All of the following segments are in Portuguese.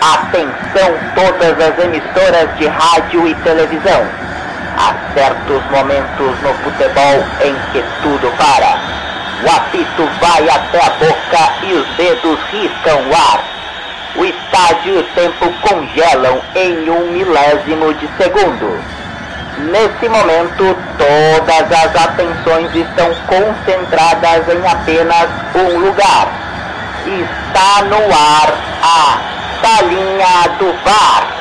Atenção todas as emissoras de rádio e televisão. Há certos momentos no futebol em que tudo para. O apito vai até a boca e os dedos riscam o ar. O estádio e o tempo congelam em um milésimo de segundo. Nesse momento, todas as atenções estão concentradas em apenas um lugar. Está no ar a Salinha do VAR.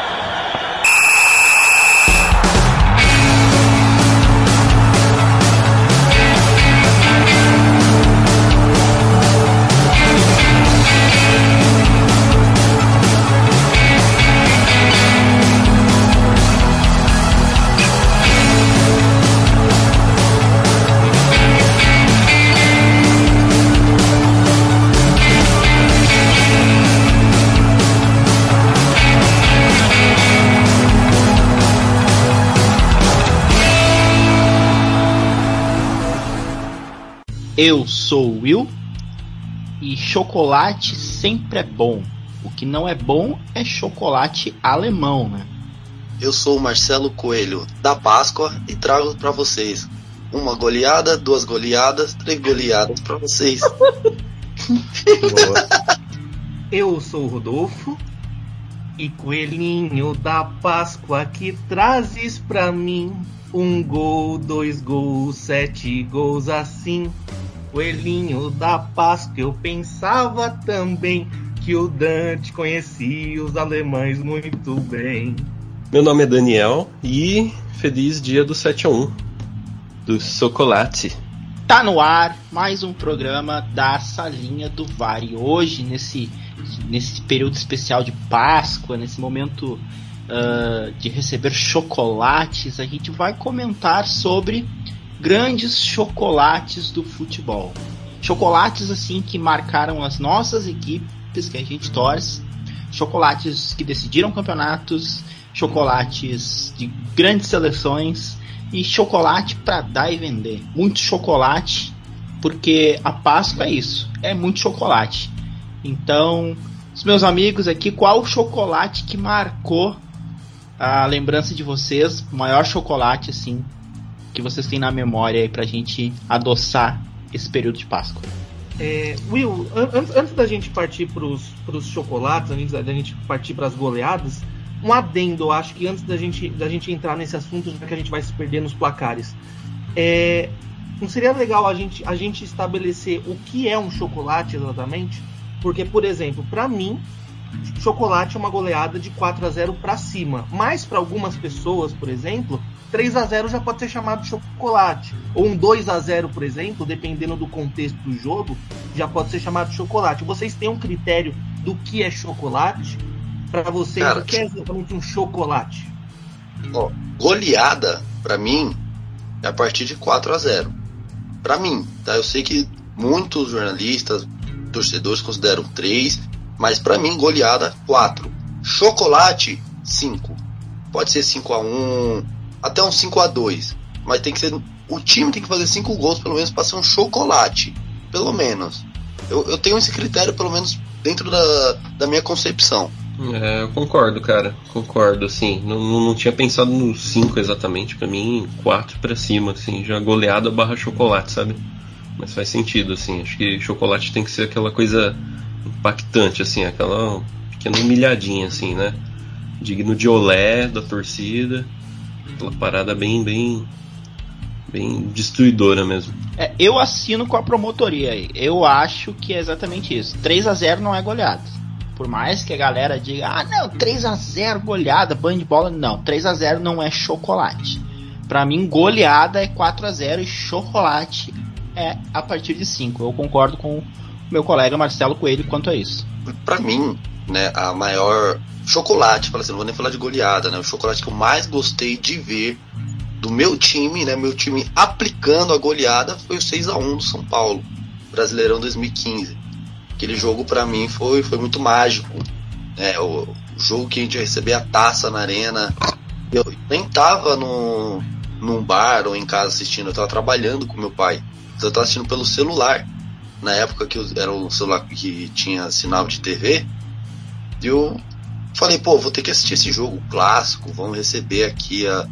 Eu sou o Will e chocolate sempre é bom. O que não é bom é chocolate alemão, né? Eu sou o Marcelo Coelho, da Páscoa, e trago para vocês uma goleada, duas goleadas, três goleadas para vocês. Eu sou o Rodolfo e coelhinho da Páscoa que trazes pra mim um gol, dois gols, sete gols assim. Coelhinho da Páscoa, eu pensava também que o Dante conhecia os alemães muito bem. Meu nome é Daniel e feliz dia do 7 a 1 do chocolate. Tá no ar mais um programa da Salinha do VAR. E hoje, nesse, nesse período especial de Páscoa, nesse momento uh, de receber chocolates, a gente vai comentar sobre grandes chocolates do futebol. Chocolates assim que marcaram as nossas equipes que a gente torce, chocolates que decidiram campeonatos, chocolates de grandes seleções e chocolate para dar e vender. Muito chocolate, porque a Páscoa é isso, é muito chocolate. Então, os meus amigos aqui, qual o chocolate que marcou a lembrança de vocês, o maior chocolate assim que vocês têm na memória aí pra gente adoçar esse período de Páscoa? É, Will, an antes da gente partir pros, pros chocolates, antes da gente partir pras goleadas, um adendo, eu acho que antes da gente, da gente entrar nesse assunto, já que a gente vai se perder nos placares. É, não seria legal a gente, a gente estabelecer o que é um chocolate exatamente? Porque, por exemplo, para mim, chocolate é uma goleada de 4 a 0 para cima. Mas para algumas pessoas, por exemplo, 3 a 0 já pode ser chamado de chocolate. Ou um 2 a 0 por exemplo, dependendo do contexto do jogo, já pode ser chamado de chocolate. Vocês têm um critério do que é chocolate? Para vocês, Cara, o que é exatamente um chocolate? Ó, goleada, para mim, é a partir de 4 a 0 Para mim, tá? Eu sei que muitos jornalistas, torcedores consideram 3, mas para mim, goleada 4. Chocolate 5. Pode ser 5 a 1 até um 5 a 2 Mas tem que ser. O time tem que fazer 5 gols, pelo menos, para ser um chocolate. Pelo menos. Eu, eu tenho esse critério, pelo menos, dentro da, da minha concepção. É, eu concordo, cara. Concordo, assim. Não, não, tinha pensado no 5 exatamente. para mim, 4 para cima, assim. Já goleada barra chocolate, sabe? Mas faz sentido, assim. Acho que chocolate tem que ser aquela coisa impactante, assim. Aquela pequena humilhadinha, assim, né? Digno de olé da torcida. Aquela parada bem, bem, bem destruidora mesmo. É, eu assino com a promotoria aí. Eu acho que é exatamente isso. 3 a 0 não é goleada. Por mais que a galera diga, ah não, 3 a 0 goleada, banho de bola. Não, 3 a 0 não é chocolate. Para mim, goleada é 4 a 0 e chocolate é a partir de 5. Eu concordo com meu colega Marcelo Coelho quanto a isso. Para mim, né, a maior chocolate, fala assim, não vou nem falar de goleada, né? O chocolate que eu mais gostei de ver do meu time, né? Meu time aplicando a goleada foi o 6 a 1 do São Paulo, Brasileirão 2015. Aquele jogo para mim foi, foi muito mágico. Né? O, o, jogo que a gente recebia a taça na arena. Eu nem tava no, num bar ou em casa assistindo, eu tava trabalhando com meu pai. Eu tava assistindo pelo celular. Na época que era o celular que tinha sinal de TV. E eu falei, pô, vou ter que assistir esse jogo clássico, vamos receber aqui a,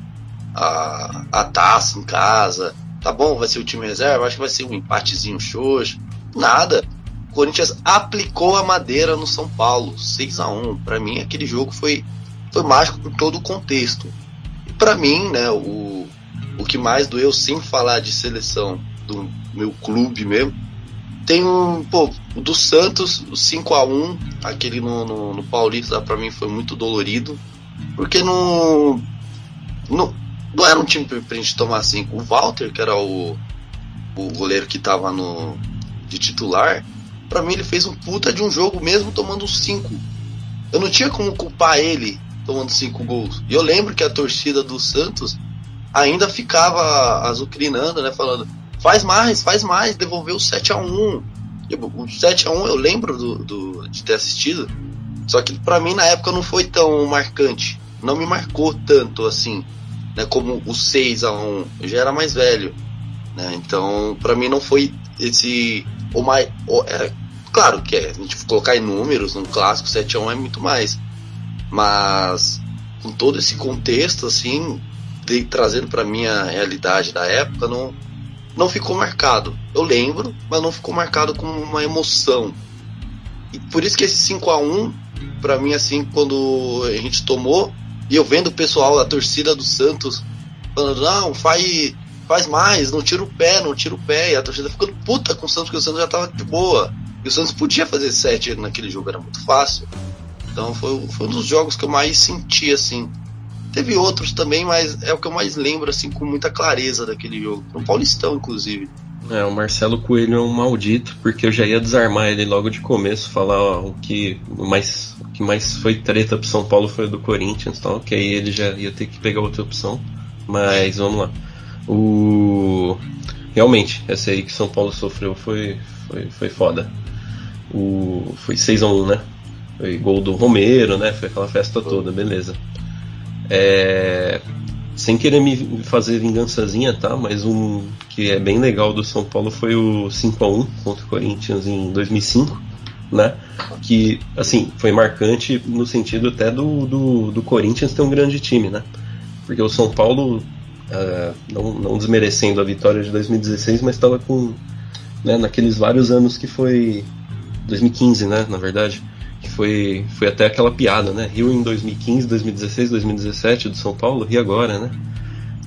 a, a taça em casa. Tá bom, vai ser o time reserva, acho que vai ser um empatezinho xoxo. Nada. O Corinthians aplicou a madeira no São Paulo, 6 a 1 Para mim, aquele jogo foi, foi mágico por todo o contexto. E para mim, né, o, o que mais doeu, sem falar de seleção do meu clube mesmo, tem um, pô, o do Santos, o 5 a 1 aquele no, no, no Paulista, para mim foi muito dolorido, porque não, não, não era um time pra gente tomar 5. O Walter, que era o, o goleiro que tava no, de titular, para mim ele fez um puta de um jogo mesmo tomando 5. Eu não tinha como culpar ele tomando 5 gols. E eu lembro que a torcida do Santos ainda ficava azucrinando, né, falando faz mais, faz mais, devolveu o 7 a 1 O 7 a 1 eu lembro do, do, de ter assistido, só que para mim na época não foi tão marcante, não me marcou tanto assim, né, como o 6 a 1 eu já era mais velho, né, então para mim não foi esse o mais, o, é, claro que é, a gente colocar em números, num clássico 7 a 1 é muito mais, mas com todo esse contexto assim, de, trazendo para minha realidade da época, não não ficou marcado. Eu lembro, mas não ficou marcado com uma emoção. E por isso que esse 5 a 1 para mim assim, quando a gente tomou, e eu vendo o pessoal, a torcida do Santos falando: "Não, faz faz mais, não tira o pé, não tira o pé". E a torcida ficando puta com o Santos, porque o Santos já tava de boa. E o Santos podia fazer 7 naquele jogo, era muito fácil. Então foi, foi um dos jogos que eu mais senti assim Teve outros também, mas é o que eu mais lembro, assim, com muita clareza daquele jogo. Um Paulistão, inclusive. É, o Marcelo Coelho é um maldito, porque eu já ia desarmar ele logo de começo, falar ó, o que mais o que mais foi treta pro São Paulo foi do Corinthians, tal, que aí ele já ia ter que pegar outra opção. Mas vamos lá. O realmente, essa aí que São Paulo sofreu foi foi, foi foda. O foi 6 a 1, né? Foi gol do Romero, né? Foi aquela festa toda, beleza. É, sem querer me fazer vingançazinha, tá? Mas um que é bem legal do São Paulo foi o 5 a 1 contra o Corinthians em 2005, né? Que, assim, foi marcante no sentido até do, do, do Corinthians ter um grande time, né? Porque o São Paulo, uh, não, não desmerecendo a vitória de 2016, mas estava com, né, naqueles vários anos que foi 2015, né? Na verdade que foi, foi até aquela piada, né? Rio em 2015, 2016, 2017 do São Paulo, e agora, né?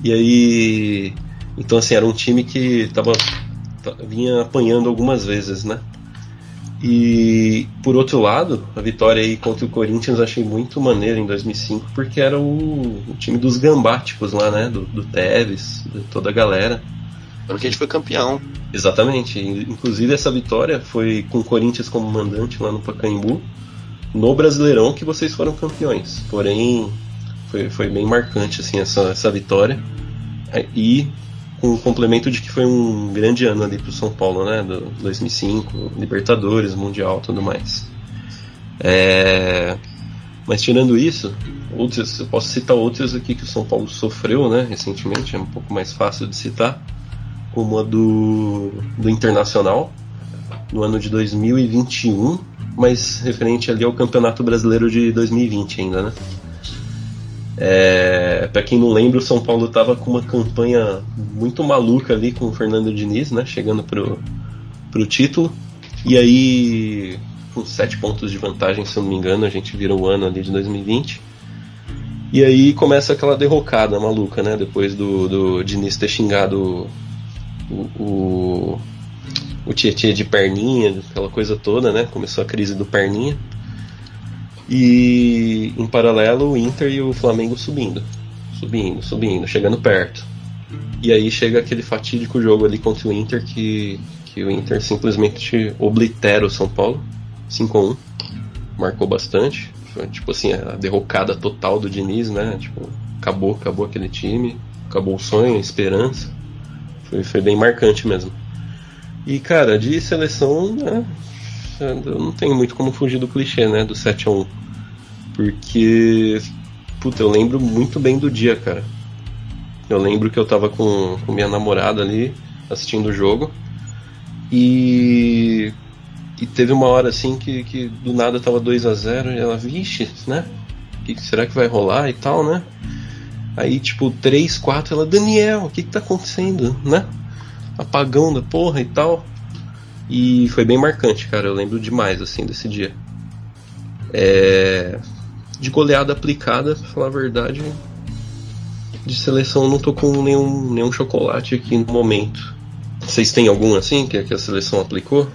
E aí. Então, assim, era um time que tava, vinha apanhando algumas vezes, né? E por outro lado, a vitória aí contra o Corinthians achei muito maneira em 2005, porque era o, o time dos gambáticos lá, né? Do, do Tevez, de toda a galera. Ano que a gente foi campeão. Exatamente. Inclusive essa vitória foi com o Corinthians como mandante lá no Pacaembu no Brasileirão que vocês foram campeões. Porém, foi, foi bem marcante assim essa, essa vitória. É, e com o complemento de que foi um grande ano ali para o São Paulo, né? Do 2005, Libertadores, Mundial, tudo mais. É... Mas tirando isso, outros, eu posso citar outros aqui que o São Paulo sofreu, né? Recentemente, é um pouco mais fácil de citar, como a do, do Internacional no ano de 2021 mas referente ali ao Campeonato Brasileiro de 2020 ainda, né? É, para quem não lembra, o São Paulo estava com uma campanha muito maluca ali com o Fernando Diniz, né? Chegando pro, pro título. E aí, com sete pontos de vantagem, se eu não me engano, a gente vira o ano ali de 2020. E aí começa aquela derrocada maluca, né? Depois do, do Diniz ter xingado o, o Tietchan de perninha, aquela coisa toda, né? Começou a crise do perninha. E em paralelo o Inter e o Flamengo subindo. Subindo, subindo, chegando perto. E aí chega aquele fatídico jogo ali contra o Inter que, que o Inter simplesmente oblitera o São Paulo. 5 a 1 Marcou bastante. Foi tipo assim, a derrocada total do Diniz, né? Tipo, acabou, acabou aquele time. Acabou o sonho, a esperança. Foi, foi bem marcante mesmo. E, cara, de seleção, né, eu não tenho muito como fugir do clichê, né, do 7 a 1 Porque, puta, eu lembro muito bem do dia, cara. Eu lembro que eu tava com, com minha namorada ali, assistindo o jogo, e, e teve uma hora assim que, que do nada tava 2 a 0 e ela, vixe, né? que, será que vai rolar e tal, né? Aí, tipo, 3, 4, ela, Daniel, o que que tá acontecendo, né? Apagão da porra e tal. E foi bem marcante, cara. Eu lembro demais, assim, desse dia. É... De goleada aplicada, pra falar a verdade, de seleção não tô com nenhum, nenhum chocolate aqui no momento. Vocês têm algum assim que, que a seleção aplicou?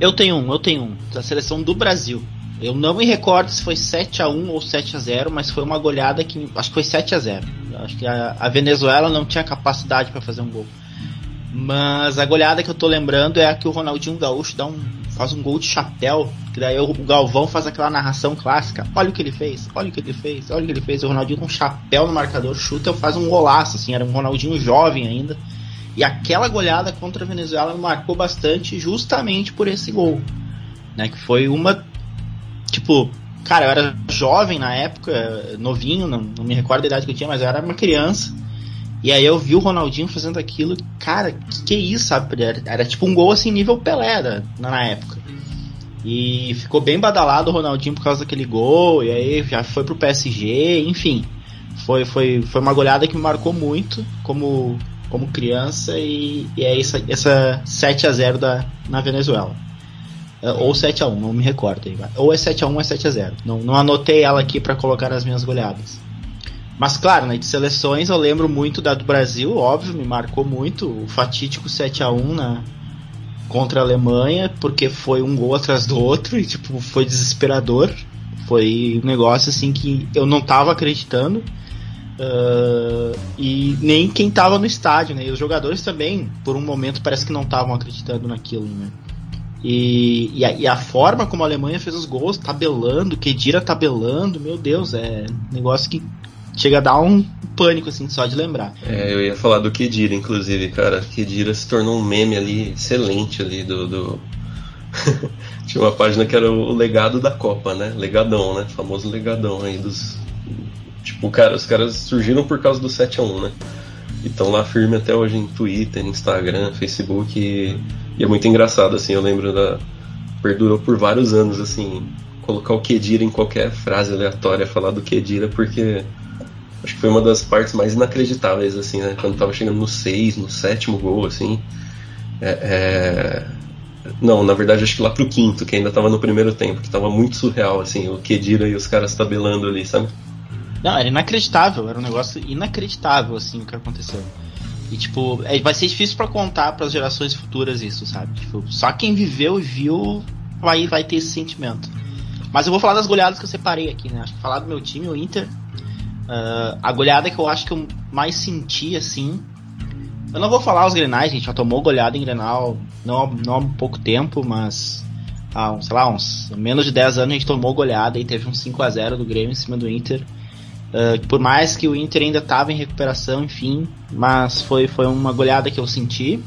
Eu tenho um, eu tenho um. Da seleção do Brasil. Eu não me recordo se foi 7 a 1 ou 7 a 0 mas foi uma goleada que. Acho que foi 7 a 0 Acho que a, a Venezuela não tinha capacidade para fazer um gol. Mas a goleada que eu tô lembrando é a que o Ronaldinho Gaúcho dá um, faz um gol de chapéu. Que daí o Galvão faz aquela narração clássica. Olha o que ele fez, olha o que ele fez, olha o que ele fez. O Ronaldinho com um chapéu no marcador, chuta faz um golaço, assim. Era um Ronaldinho jovem ainda. E aquela goleada contra a Venezuela marcou bastante justamente por esse gol. Né, que foi uma. Tipo, cara, eu era jovem na época, novinho, não, não me recordo a idade que eu tinha, mas eu era uma criança. E aí eu vi o Ronaldinho fazendo aquilo, cara, que que é isso, sabe? Era, era tipo um gol assim, nível Pelé da, na época. E ficou bem badalado o Ronaldinho por causa daquele gol, e aí já foi pro PSG, enfim. Foi, foi, foi uma goleada que me marcou muito como, como criança e, e é essa, essa 7 a 0 da, na Venezuela. É, ou 7 a 1 não me recordo. Ou é 7 a 1 ou é 7 a 0 Não, não anotei ela aqui para colocar nas minhas goleadas. Mas claro, né, de seleções eu lembro muito da do Brasil, óbvio, me marcou muito o fatídico 7 a 1 na contra a Alemanha, porque foi um gol atrás do outro e tipo foi desesperador. Foi um negócio assim que eu não tava acreditando. Uh, e nem quem tava no estádio, né? E os jogadores também, por um momento, parece que não estavam acreditando naquilo, né? E, e a, e, a, forma como a Alemanha fez os gols, tabelando, Kedira tabelando, meu Deus, é negócio que chega a dar um pânico, assim, só de lembrar. É, eu ia falar do Kedira, inclusive, cara. Kedira se tornou um meme ali excelente ali do. do... Tinha uma página que era o legado da Copa, né? Legadão, né? O famoso legadão aí dos. Tipo, cara, os caras surgiram por causa do 7x1, né? E estão lá firme até hoje em Twitter, Instagram, Facebook. E, e é muito engraçado, assim, eu lembro da. Perdurou por vários anos, assim, colocar o Kedira em qualquer frase aleatória, falar do Kedira, porque Acho que foi uma das partes mais inacreditáveis, assim, né? Quando tava chegando no 6, no sétimo gol, assim. É, é... Não, na verdade acho que lá pro quinto, que ainda tava no primeiro tempo, que tava muito surreal, assim, o Kedira e os caras tabelando ali, sabe? Não, era inacreditável, era um negócio inacreditável, assim, o que aconteceu. E, tipo, é, vai ser difícil para contar para as gerações futuras isso, sabe? Tipo, só quem viveu e viu vai, vai ter esse sentimento. Mas eu vou falar das goleadas que eu separei aqui, né? Acho que falar do meu time, o Inter, Uh, a goleada que eu acho que eu mais senti, assim. Eu não vou falar os grenais, gente já tomou goleada em grenal não, não há pouco tempo, mas há, sei lá, uns menos de 10 anos a gente tomou goleada e teve um 5 a 0 do Grêmio em cima do Inter. Uh, por mais que o Inter ainda estava em recuperação, enfim, mas foi, foi uma goleada que eu senti.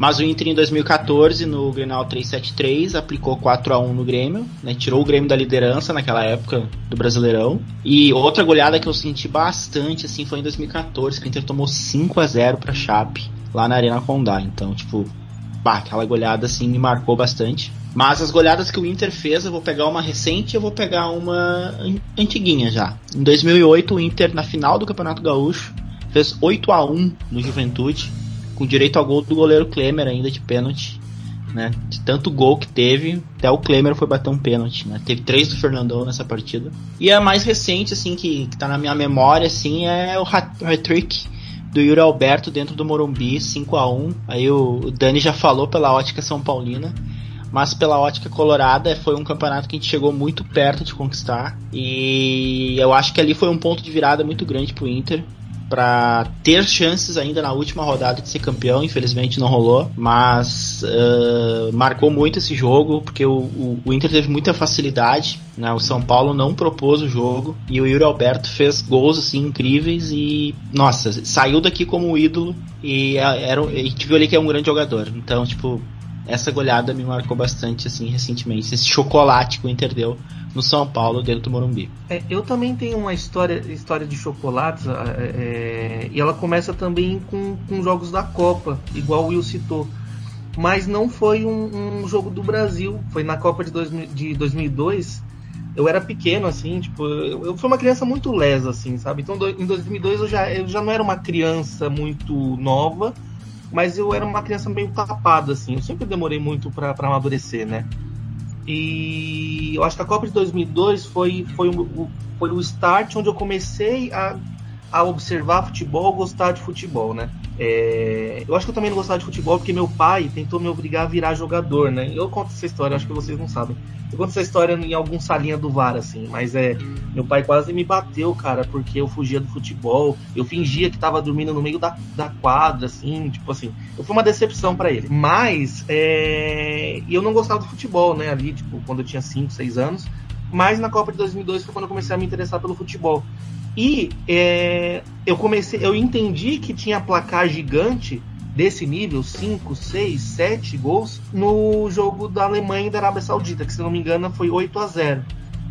Mas o Inter em 2014, no Grenal 373, aplicou 4 a 1 no Grêmio, né? tirou o Grêmio da liderança naquela época do Brasileirão. E outra goleada que eu senti bastante assim foi em 2014, que o Inter tomou 5 a 0 para Chape, lá na Arena Condá. Então, tipo, bah, aquela goleada assim me marcou bastante. Mas as goleadas que o Inter fez, eu vou pegar uma recente e eu vou pegar uma antiguinha já. Em 2008, o Inter, na final do Campeonato Gaúcho, fez 8 a 1 no Juventude com direito ao gol do goleiro Klemer ainda de pênalti. Né? De tanto gol que teve, até o Klemer foi bater um pênalti, né? Teve três do Fernandão nessa partida. E a mais recente, assim, que, que tá na minha memória, assim, é o hat-trick do Yuri Alberto dentro do Morumbi, 5 a 1 Aí o, o Dani já falou pela ótica São Paulina mas pela ótica colorada foi um campeonato que a gente chegou muito perto de conquistar e eu acho que ali foi um ponto de virada muito grande pro Inter para ter chances ainda na última rodada de ser campeão. Infelizmente não rolou, mas uh, marcou muito esse jogo porque o, o, o, Inter teve muita facilidade. Né? O São Paulo não propôs o jogo e o Yuri Alberto fez gols assim incríveis e nossa saiu daqui como ídolo e era a gente viu ali que é um grande jogador. Então tipo essa goleada me marcou bastante assim recentemente. Esse chocolate que o Inter deu no São Paulo, dentro do Morumbi. É, eu também tenho uma história, história de chocolates é, é, e ela começa também com, com jogos da Copa, igual o Will citou. Mas não foi um, um jogo do Brasil, foi na Copa de, dois, de 2002. eu era pequeno, assim, tipo, eu, eu fui uma criança muito lesa, assim, sabe? Então, do, em 2002 eu já, eu já não era uma criança muito nova, mas eu era uma criança meio tapada, assim. Eu sempre demorei muito para amadurecer, né? E eu acho que a Copa de 2002 foi, foi, o, foi o start onde eu comecei a, a observar futebol, gostar de futebol, né? É, eu acho que eu também não gostava de futebol porque meu pai tentou me obrigar a virar jogador, né? Eu conto essa história, acho que vocês não sabem. Eu conto essa história em algum salinha do VAR, assim, mas é. Meu pai quase me bateu, cara, porque eu fugia do futebol. Eu fingia que tava dormindo no meio da, da quadra, assim, tipo assim. Eu fui uma decepção para ele. Mas é, eu não gostava do futebol, né? Ali, tipo, quando eu tinha 5, 6 anos. Mas na Copa de 2002 foi quando eu comecei a me interessar pelo futebol. E é, eu comecei, eu entendi que tinha placar gigante desse nível, 5, 6, 7 gols, no jogo da Alemanha e da Arábia Saudita, que se não me engano foi 8 a 0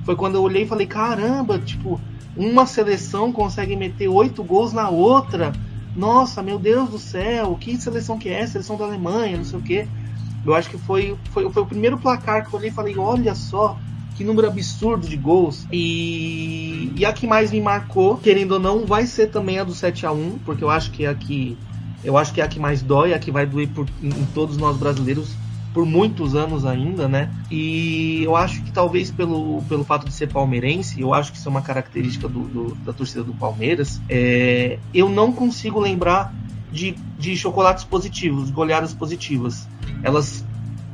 Foi quando eu olhei e falei, caramba, tipo, uma seleção consegue meter 8 gols na outra. Nossa, meu Deus do céu, que seleção que é? Seleção da Alemanha, não sei o que. Eu acho que foi, foi, foi o primeiro placar que eu olhei e falei, olha só, que número absurdo de gols. E, e a que mais me marcou, querendo ou não, vai ser também a do 7 a 1 porque eu acho que é a que. Eu acho que é a que mais dói, a que vai doer por, em, em todos nós brasileiros por muitos anos ainda, né? E eu acho que talvez pelo, pelo fato de ser palmeirense, eu acho que isso é uma característica do, do, da torcida do Palmeiras, é, eu não consigo lembrar de, de chocolates positivos, goleadas positivas. Elas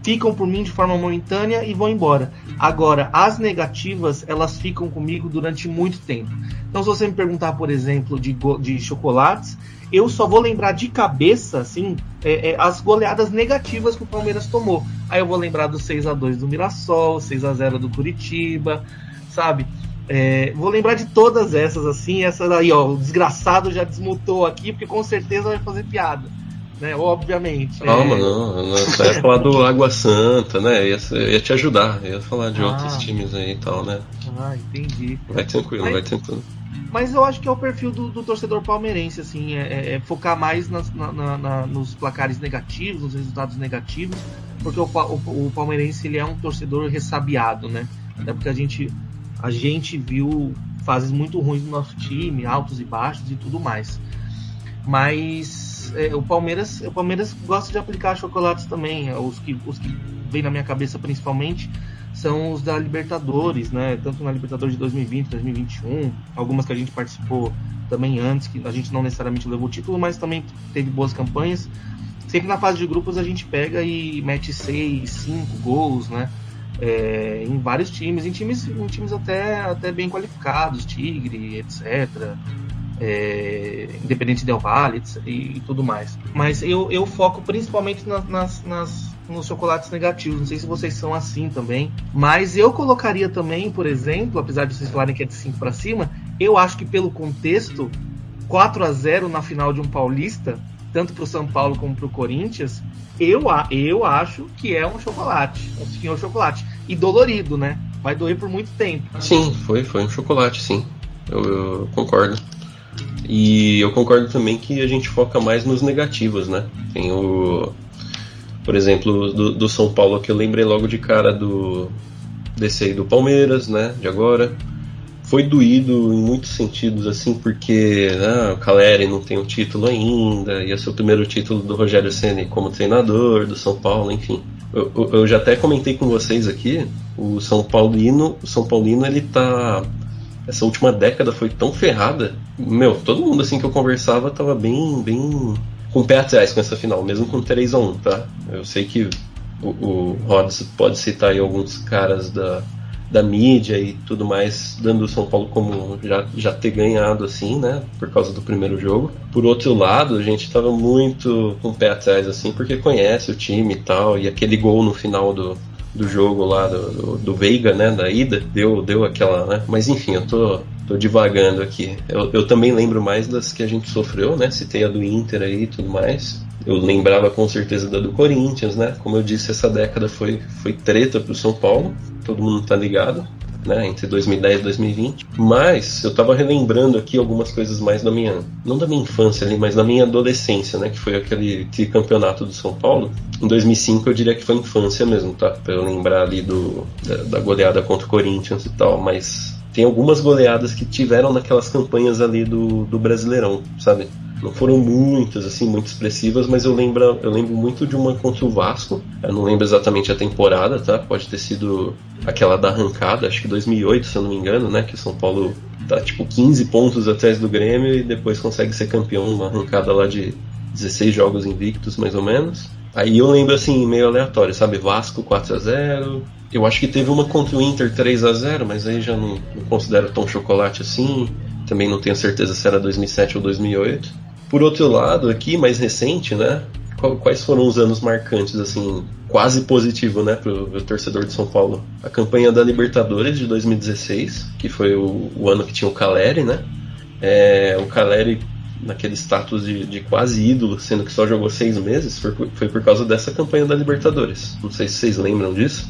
ficam por mim de forma momentânea e vão embora. Agora, as negativas, elas ficam comigo durante muito tempo. Então, se você me perguntar, por exemplo, de, de chocolates, eu só vou lembrar de cabeça, assim, é, é, as goleadas negativas que o Palmeiras tomou. Aí eu vou lembrar do 6 a 2 do Mirassol, 6 a 0 do Curitiba, sabe? É, vou lembrar de todas essas, assim, essa daí, ó, o desgraçado já desmutou aqui, porque com certeza vai fazer piada né? Obviamente. Calma, é... não. não ia falar do Água Santa, né? Ia, ia te ajudar. Ia falar de ah. outros times aí e tal, né? Ah, entendi. Vai tranquilo, mas, vai tranquilo. Mas eu acho que é o perfil do, do torcedor palmeirense, assim, é, é, é focar mais nas, na, na, nos placares negativos, nos resultados negativos, porque o, o, o, palmeirense ele é um torcedor ressabiado, né? Até porque a gente, a gente viu fases muito ruins no nosso time, altos e baixos e tudo mais. Mas é, o Palmeiras, o Palmeiras gosta de aplicar chocolates também. Os que, os que vem na minha cabeça principalmente são os da Libertadores, né? Tanto na Libertadores de 2020, 2021, algumas que a gente participou também antes, que a gente não necessariamente levou o título, mas também teve boas campanhas. Sempre na fase de grupos a gente pega e mete seis, cinco gols, né? É, em vários times, em times, em times até, até bem qualificados, Tigre, etc é, Independente Del Valle e, e, tudo mais. Mas eu, eu foco principalmente nas, nas, nas, nos chocolates negativos. Não sei se vocês são assim também. Mas eu colocaria também, por exemplo, apesar de vocês falarem que é de 5 para cima, eu acho que pelo contexto, 4 a 0 na final de um paulista, tanto para o São Paulo como para o Corinthians, eu, eu acho que é um chocolate. Um senhor chocolate. E dolorido, né? Vai doer por muito tempo. Sim, foi, foi um chocolate, sim. eu, eu concordo. E eu concordo também que a gente foca mais nos negativos, né? Tem o. Por exemplo, do, do São Paulo que eu lembrei logo de cara do. Desse aí do Palmeiras, né? De agora. Foi doído em muitos sentidos, assim, porque né, o Caleri não tem um título ainda, ia ser o primeiro título do Rogério Ceni como treinador do São Paulo, enfim. Eu, eu, já até comentei com vocês aqui, o São Paulino, o São Paulino ele tá essa última década foi tão ferrada. Meu, todo mundo assim que eu conversava tava bem, bem com o pé atrás com essa final, mesmo com 3 a 1 tá? Eu sei que o, o Rods pode citar aí alguns caras da, da mídia e tudo mais, dando o São Paulo como já, já ter ganhado assim, né? Por causa do primeiro jogo. Por outro lado, a gente tava muito com o pé atrás, assim, porque conhece o time e tal, e aquele gol no final do, do jogo lá do, do, do, Veiga, né, da ida, deu, deu aquela, né? Mas enfim, eu tô, tô divagando aqui. Eu, eu também lembro mais das que a gente sofreu, né? Citei a do Inter aí e tudo mais. Eu lembrava com certeza da do Corinthians, né? Como eu disse, essa década foi, foi treta pro São Paulo, todo mundo tá ligado. Né, entre 2010 e 2020. Mas eu tava relembrando aqui algumas coisas mais da minha, não da minha infância ali, mas da minha adolescência, né, que foi aquele campeonato do São Paulo. Em 2005 eu diria que foi infância mesmo, tá? Pra eu lembrar ali do, da, da goleada contra o Corinthians e tal, mas tem algumas goleadas que tiveram naquelas campanhas ali do, do Brasileirão, sabe? Não foram muitas, assim, muito expressivas, mas eu lembro, eu lembro muito de uma contra o Vasco. Eu não lembro exatamente a temporada, tá? Pode ter sido aquela da arrancada, acho que 2008, se eu não me engano, né? Que o São Paulo tá tipo 15 pontos atrás do Grêmio e depois consegue ser campeão numa arrancada lá de 16 jogos invictos, mais ou menos. Aí eu lembro assim, meio aleatório, sabe? Vasco 4 a 0 Eu acho que teve uma contra o Inter 3 a 0 mas aí já não, não considero tão chocolate assim. Também não tenho certeza se era 2007 ou 2008. Por outro lado, aqui, mais recente, né? Quais foram os anos marcantes, assim, quase positivo, né, pro, pro torcedor de São Paulo? A campanha da Libertadores de 2016, que foi o, o ano que tinha o Caleri, né? É, o Caleri naquele status de, de, quase ídolo, sendo que só jogou seis meses, foi, foi por causa dessa campanha da Libertadores. Não sei se vocês lembram disso,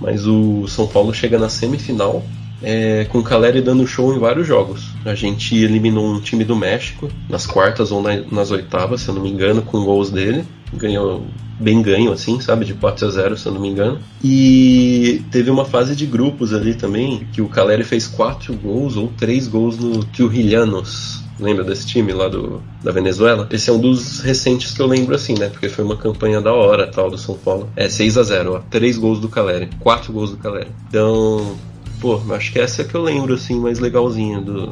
mas o São Paulo chega na semifinal é, com o Caleri dando show em vários jogos. A gente eliminou um time do México nas quartas ou na, nas oitavas, se eu não me engano, com gols dele. Ganhou bem ganho, assim, sabe? De 4 a 0 se eu não me engano. E teve uma fase de grupos ali também, que o Caleri fez 4 gols ou 3 gols no Trujilhanos. Lembra desse time lá do, da Venezuela? Esse é um dos recentes que eu lembro assim, né? Porque foi uma campanha da hora tal do São Paulo. É 6 a 0 ó. 3 gols do Caleri. 4 gols do Caleri. Então, Pô, acho que essa é que eu lembro, assim, mais legalzinha do,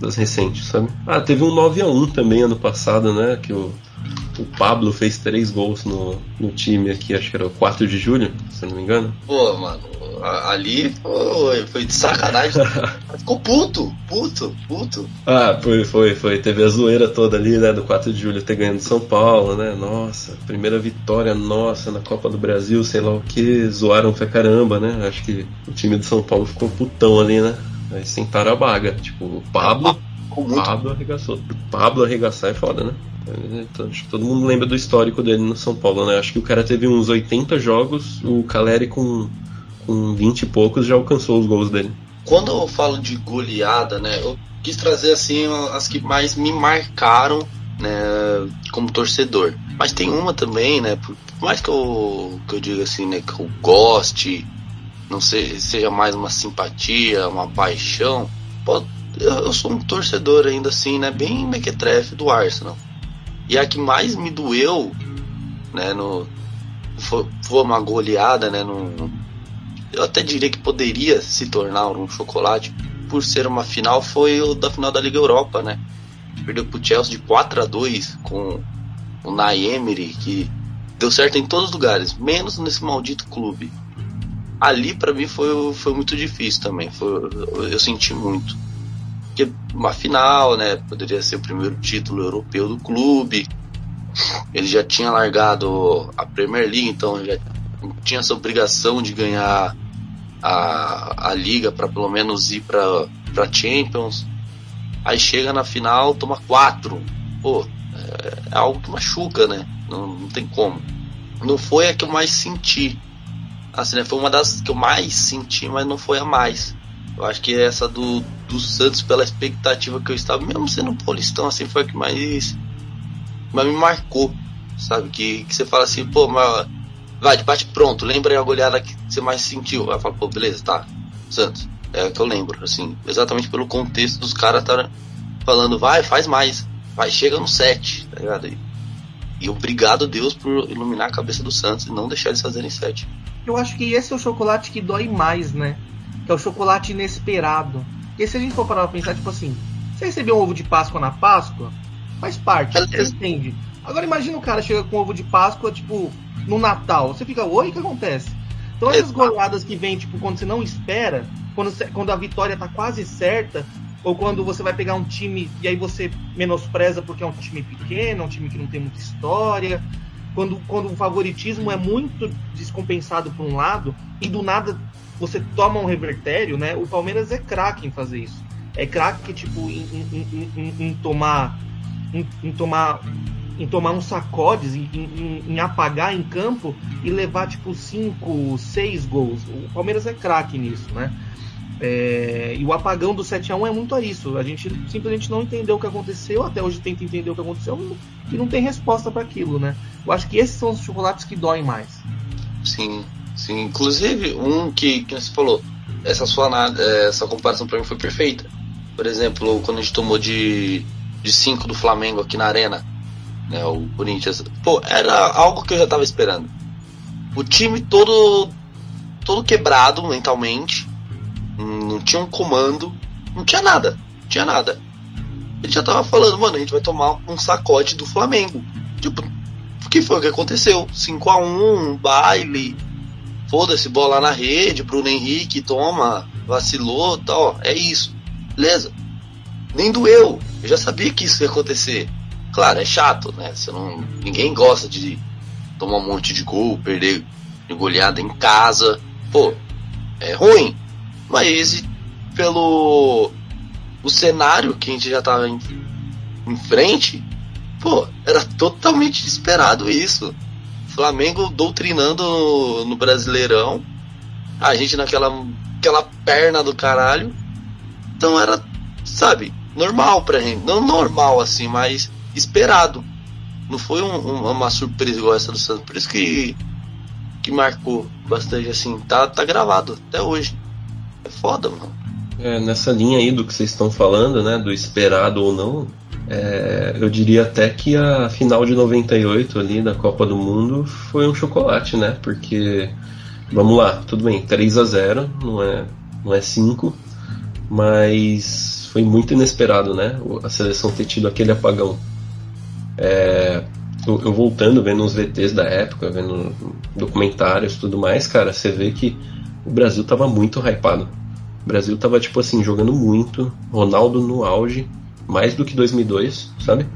das recentes, sabe? Ah, teve um 9x1 também ano passado, né? Que o, o Pablo fez três gols no, no time aqui, acho que era o 4 de julho, se eu não me engano. Pô, mano, ali foi, foi de sacanagem. Ficou puto, puto, puto. Ah, foi, foi, foi. Teve a zoeira toda ali, né? Do 4 de julho ter ganhado São Paulo, né? Nossa, primeira vitória nossa na Copa do Brasil, sei lá o que. Zoaram pra caramba, né? Acho que o time de São Paulo ficou putão ali, né? Aí sentaram a baga. Tipo, o Pablo. O Pablo arregaçou. Pablo arregaçar é foda, né? Então, acho que todo mundo lembra do histórico dele no São Paulo, né? Acho que o cara teve uns 80 jogos, o Caleri com com 20 e poucos já alcançou os gols dele. Quando eu falo de goleada, né, eu quis trazer assim as que mais me marcaram, né, como torcedor. Mas tem uma também, né, por mais que eu, que eu diga assim, né, que eu goste, não sei, seja mais uma simpatia, uma paixão, pô, eu, sou um torcedor ainda assim, né, bem mequetrefe do Arsenal. E a que mais me doeu, né, no, foi, foi uma goleada, né, no, eu até diria que poderia se tornar um chocolate por ser uma final, foi o da final da Liga Europa, né? Perdeu pro Chelsea de 4 a 2 com o Naemery, que deu certo em todos os lugares, menos nesse maldito clube. Ali para mim foi, foi muito difícil também, foi, eu senti muito. Porque uma final, né, poderia ser o primeiro título europeu do clube. Ele já tinha largado a Premier League, então já tinha essa obrigação de ganhar a, a liga para pelo menos ir para para Champions. Aí chega na final, toma quatro. Pô, é, é algo que machuca, né? Não, não, tem como. Não foi a que eu mais senti. Assim, né? Foi uma das que eu mais senti, mas não foi a mais. Eu acho que essa do, do Santos, pela expectativa que eu estava, mesmo sendo paulistão, assim, foi a que mais, mais me marcou. Sabe? Que, que você fala assim, pô, mas Vai, bate pronto, lembra a goleada que você mais sentiu. Aí fala, pô, beleza, tá. Santos. É o que eu lembro, assim, exatamente pelo contexto dos caras estar falando, vai, faz mais. Vai, chega no 7, tá ligado? E, e obrigado, Deus, por iluminar a cabeça do Santos e não deixar eles fazerem 7. Eu acho que esse é o chocolate que dói mais, né? Que é o chocolate inesperado. E se a gente for parar pra pensar, tipo assim, você recebeu um ovo de Páscoa na Páscoa, faz parte, você entende. Agora imagina o cara chega com ovo de Páscoa, tipo, no Natal. Você fica, oi, o que acontece? Então essas goleadas que vem, tipo, quando você não espera, quando, quando a vitória tá quase certa, ou quando você vai pegar um time e aí você menospreza porque é um time pequeno, é um time que não tem muita história, quando, quando o favoritismo é muito descompensado por um lado e do nada você toma um revertério, né? O Palmeiras é craque em fazer isso. É craque, tipo, em, em, em, em tomar em, tomar em tomar uns sacodes, em, em, em, apagar em campo e levar tipo 5, 6 gols. O Palmeiras é craque nisso, né? É, e o apagão do 7 a 1 é muito a isso. A gente simplesmente não entendeu o que aconteceu, até hoje tenta entender o que aconteceu e não tem resposta para aquilo, né? Eu acho que esses são os chocolates que doem mais. Sim, sim. Inclusive, um que, que você falou, essa sua essa comparação para mim foi perfeita. Por exemplo, quando a gente tomou de de 5 do Flamengo aqui na Arena, né, o Corinthians. Pô, era algo que eu já tava esperando. O time todo todo quebrado mentalmente, não tinha um comando, não tinha nada, não tinha nada. Ele já tava falando, mano, a gente vai tomar um sacode do Flamengo. Tipo, o que foi o que aconteceu? 5 a 1 baile, foda-se, bola na rede, Bruno Henrique, toma, vacilou, tal, é isso. Beleza. Nem doeu. Eu já sabia que isso ia acontecer. Claro, é chato, né? Você não, ninguém gosta de tomar um monte de gol, perder de goleada em casa. Pô, é ruim. Mas pelo o cenário que a gente já tava em, em frente, pô, era totalmente esperado isso. Flamengo doutrinando no, Brasileirão, a gente naquela aquela perna do caralho. Então era, sabe, normal pra gente. Não normal assim, mas esperado. Não foi um, um, uma surpresa igual essa do Santos. Por isso que, que marcou bastante assim. Tá, tá gravado até hoje. É foda, mano. É, nessa linha aí do que vocês estão falando, né? Do esperado ou não. É, eu diria até que a final de 98 ali da Copa do Mundo foi um chocolate, né? Porque, vamos lá, tudo bem, 3 a 0 não é, não é 5, mas foi muito inesperado, né? A seleção ter tido aquele apagão. É, eu, eu, voltando, vendo os VTs da época, vendo documentários e tudo mais, cara, você vê que o Brasil tava muito hypado. O Brasil tava, tipo assim, jogando muito, Ronaldo no auge, mais do que 2002, sabe?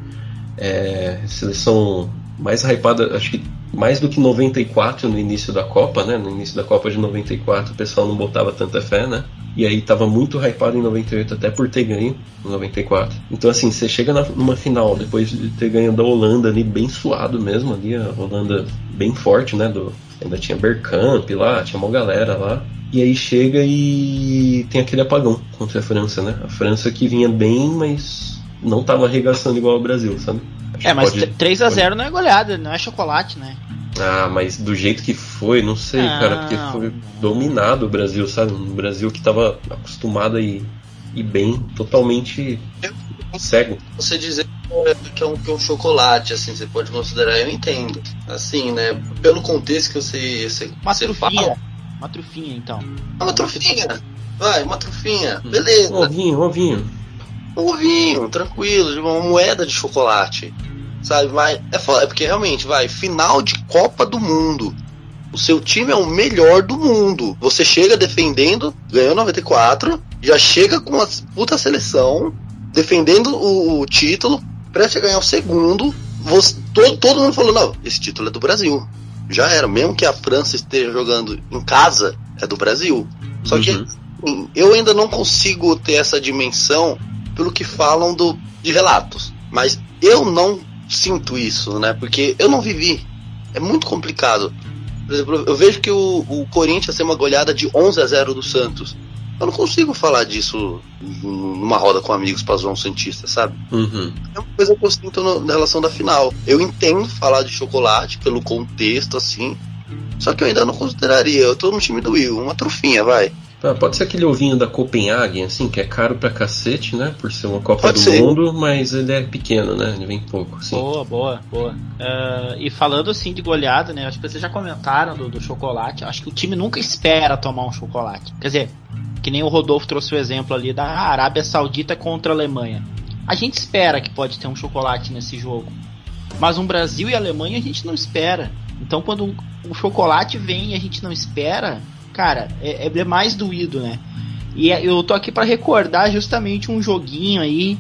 É, seleção mais hypada, acho que mais do que 94 no início da Copa, né? No início da Copa de 94 o pessoal não botava tanta fé, né? E aí tava muito hypado em 98 até por ter ganho em 94. Então assim, você chega na, numa final depois de ter ganho da Holanda ali bem suado mesmo ali, a Holanda bem forte, né? Do, ainda tinha Bergkamp lá, tinha uma galera lá. E aí chega e tem aquele apagão contra a França, né? A França que vinha bem, mas não tava arregaçando igual ao Brasil, sabe? É, mas pode, 3 a 0 pode... não é goleada, não é chocolate, né? Ah, mas do jeito que foi, não sei, não, cara, porque foi dominado o Brasil, sabe? Um Brasil que tava acostumado a ir, ir bem, totalmente cego. Você dizer que é, um, que é um chocolate, assim, você pode considerar, eu entendo. Assim, né? Pelo contexto que você, você, uma você trufinha. fala. Uma trufinha, então. Uma trufinha. Vai, uma trufinha. Hum. Beleza. Ovinho, ovinho. Um ovinho, tranquilo, uma moeda de chocolate. Sabe, mas é foda, é porque realmente, vai, final de Copa do Mundo. O seu time é o melhor do mundo. Você chega defendendo, ganhou 94, já chega com uma puta seleção, defendendo o, o título, prestes a ganhar o segundo. Você, todo, todo mundo falou: não, esse título é do Brasil. Já era, mesmo que a França esteja jogando em casa, é do Brasil. Só uhum. que eu ainda não consigo ter essa dimensão pelo que falam do, de relatos. Mas eu não sinto isso, né? Porque eu não vivi. É muito complicado. Por exemplo, eu vejo que o, o Corinthians tem uma goleada de 11 a 0 do Santos. Eu não consigo falar disso numa roda com amigos para zoar um Santista, sabe? Uhum. É uma coisa que eu sinto no, na relação da final. Eu entendo falar de chocolate pelo contexto, assim. Só que eu ainda não consideraria. Eu tô no time do Will, uma trufinha, vai. Tá, pode ser aquele ovinho da Copenhagen, assim, que é caro pra cacete, né? Por ser uma Copa pode do ser. Mundo, mas ele é pequeno, né? Ele vem pouco, assim. Boa, boa, boa. Uh, e falando assim de goleada, né? Acho que vocês já comentaram do, do, chocolate. Acho que o time nunca espera tomar um chocolate. Quer dizer, que nem o Rodolfo trouxe o exemplo ali da Arábia Saudita contra a Alemanha. A gente espera que pode ter um chocolate nesse jogo. Mas um Brasil e Alemanha a gente não espera. Então quando o um, um chocolate vem e a gente não espera, cara, é, é mais doído, né? E é, eu tô aqui para recordar justamente um joguinho aí,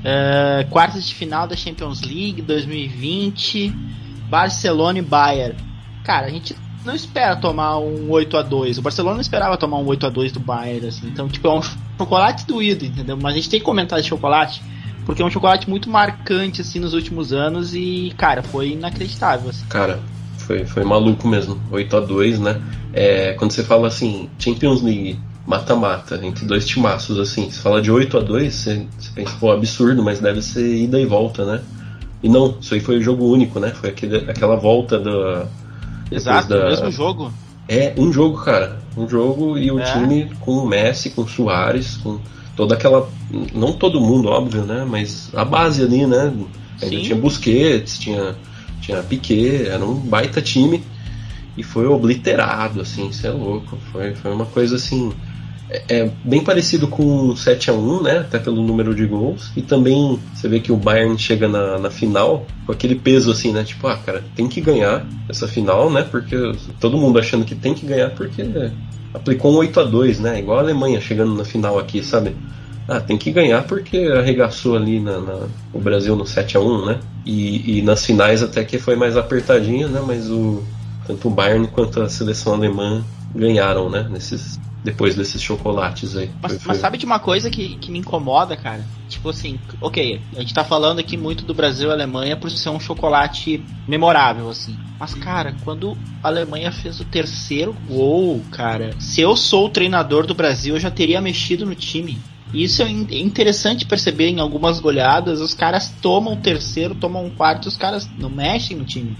uh, quartas de final da Champions League 2020, Barcelona e Bayern. Cara, a gente não espera tomar um 8 a 2 O Barcelona não esperava tomar um 8 a 2 do Bayern, assim. Então, tipo, é um chocolate doído, entendeu? Mas a gente tem que comentar de chocolate, porque é um chocolate muito marcante, assim, nos últimos anos e, cara, foi inacreditável. Assim. Cara, foi, foi maluco mesmo. 8 a 2 né? É, quando você fala assim, Champions League, mata-mata, entre dois timaços, assim. Você fala de 8 a 2 você, você pensa, pô, absurdo, mas deve ser ida e volta, né? E não, isso aí foi jogo único, né? Foi aquele, aquela volta da. Exato, da... mesmo jogo. É, um jogo, cara. Um jogo e o É. time com o Messi, com o Soares, com toda aquela. Não todo mundo, óbvio, né? Mas a base ali, né? Ainda tinha Busquets, tinha, tinha Piquet, era um baita time. E foi obliterado, assim, isso é louco. Foi, foi uma coisa assim. É, é bem parecido com o 7x1, né? Até pelo número de gols. E também você vê que o Bayern chega na, na final com aquele peso assim, né? Tipo, ah, cara, tem que ganhar essa final, né? Porque todo mundo achando que tem que ganhar porque aplicou um 8 a 2 né? Igual a Alemanha chegando na final aqui, sabe? Ah, tem que ganhar porque arregaçou ali na, na- o Brasil no 7 a 1 né? E, e nas finais até que foi mais apertadinho, né? Mas o, tanto o Bayern quanto a seleção alemã ganharam, né? Nesses, depois desses chocolates aí. Mas, Foi- mas foi- sabe de uma coisa que, que me incomoda, cara? Tipo assim, ok, a gente tá falando aqui muito do Brasil e Alemanha por ser um chocolate memorável, assim. Mas, cara, quando a Alemanha fez o terceiro gol, cara, se eu sou o treinador do Brasil, eu já teria mexido no time. Isso é é interessante perceber em algumas goleadas, os caras tomam o terceiro, tomam um quarto, os caras não mexem no time.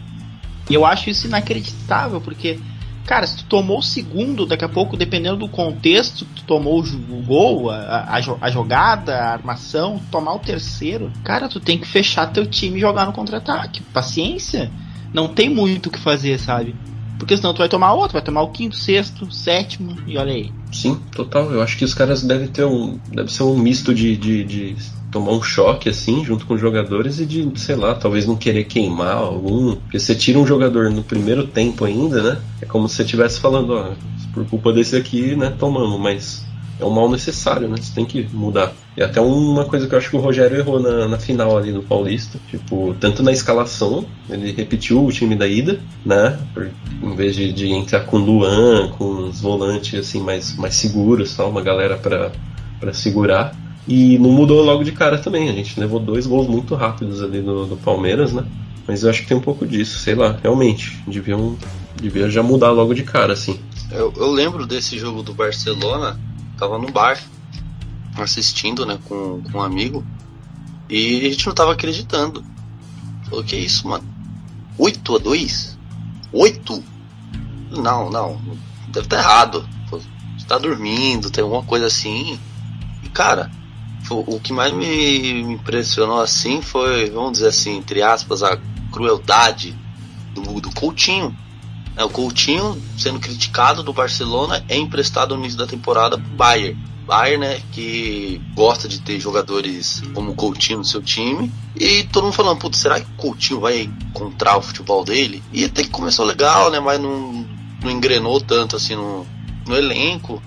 E eu acho isso inacreditável, porque Cara, se tu tomou o segundo, daqui a pouco, dependendo do contexto, tu tomou o, o gol, a, a a jogada, a armação, tomar o terceiro, cara, tu tem que fechar teu time e jogar no contra-ataque. Paciência. Não tem muito o que fazer, sabe? Porque senão tu vai tomar outro, vai tomar o quinto, sexto, sétimo, e olha aí. Sim, total. Eu acho que os caras devem ter um. Deve ser um misto de, de, de tomar um choque, assim, junto com os jogadores e de, sei lá, talvez não querer queimar algum. Porque você tira um jogador no primeiro tempo ainda, né? É como se você estivesse falando, ó, por culpa desse aqui, né, tomamos, mas é um mal necessário, né? Você tem que mudar. E até uma coisa que eu acho que o Rogério errou na, na final ali do Paulista. Tipo, tanto na escalação, ele repetiu o time da ida, né? Por- em vez de, de entrar com Luan, com os volantes assim mais, mais seguros, tal, uma galera pra segurar. E não mudou logo de cara também. A gente levou dois gols muito rápidos ali do, do Palmeiras, né? Mas eu acho que tem um pouco disso, sei lá, realmente. Deviam, devia já mudar logo de cara, assim. Eu, eu lembro desse jogo do Barcelona, tava no bar, assistindo, né, com, com um amigo, e a gente não tava acreditando. Falou, que isso, mano? 8 a 2? 8? Não, não, deve estar errado. Pô, Você tá dormindo, tem alguma coisa assim. E cara, o que mais me me impressionou assim foi, vamos dizer assim, entre aspas, a crueldade do, do Coutinho. É, o Coutinho, sendo criticado do Barcelona, é emprestado no início da temporada pro Bayern. Bayern, né, que gosta de ter jogadores como o Coutinho no seu time. E todo mundo falando, putz, será que o Coutinho vai encontrar o futebol dele? E até que começou legal, né, mas não, não engrenou tanto assim no, no elenco.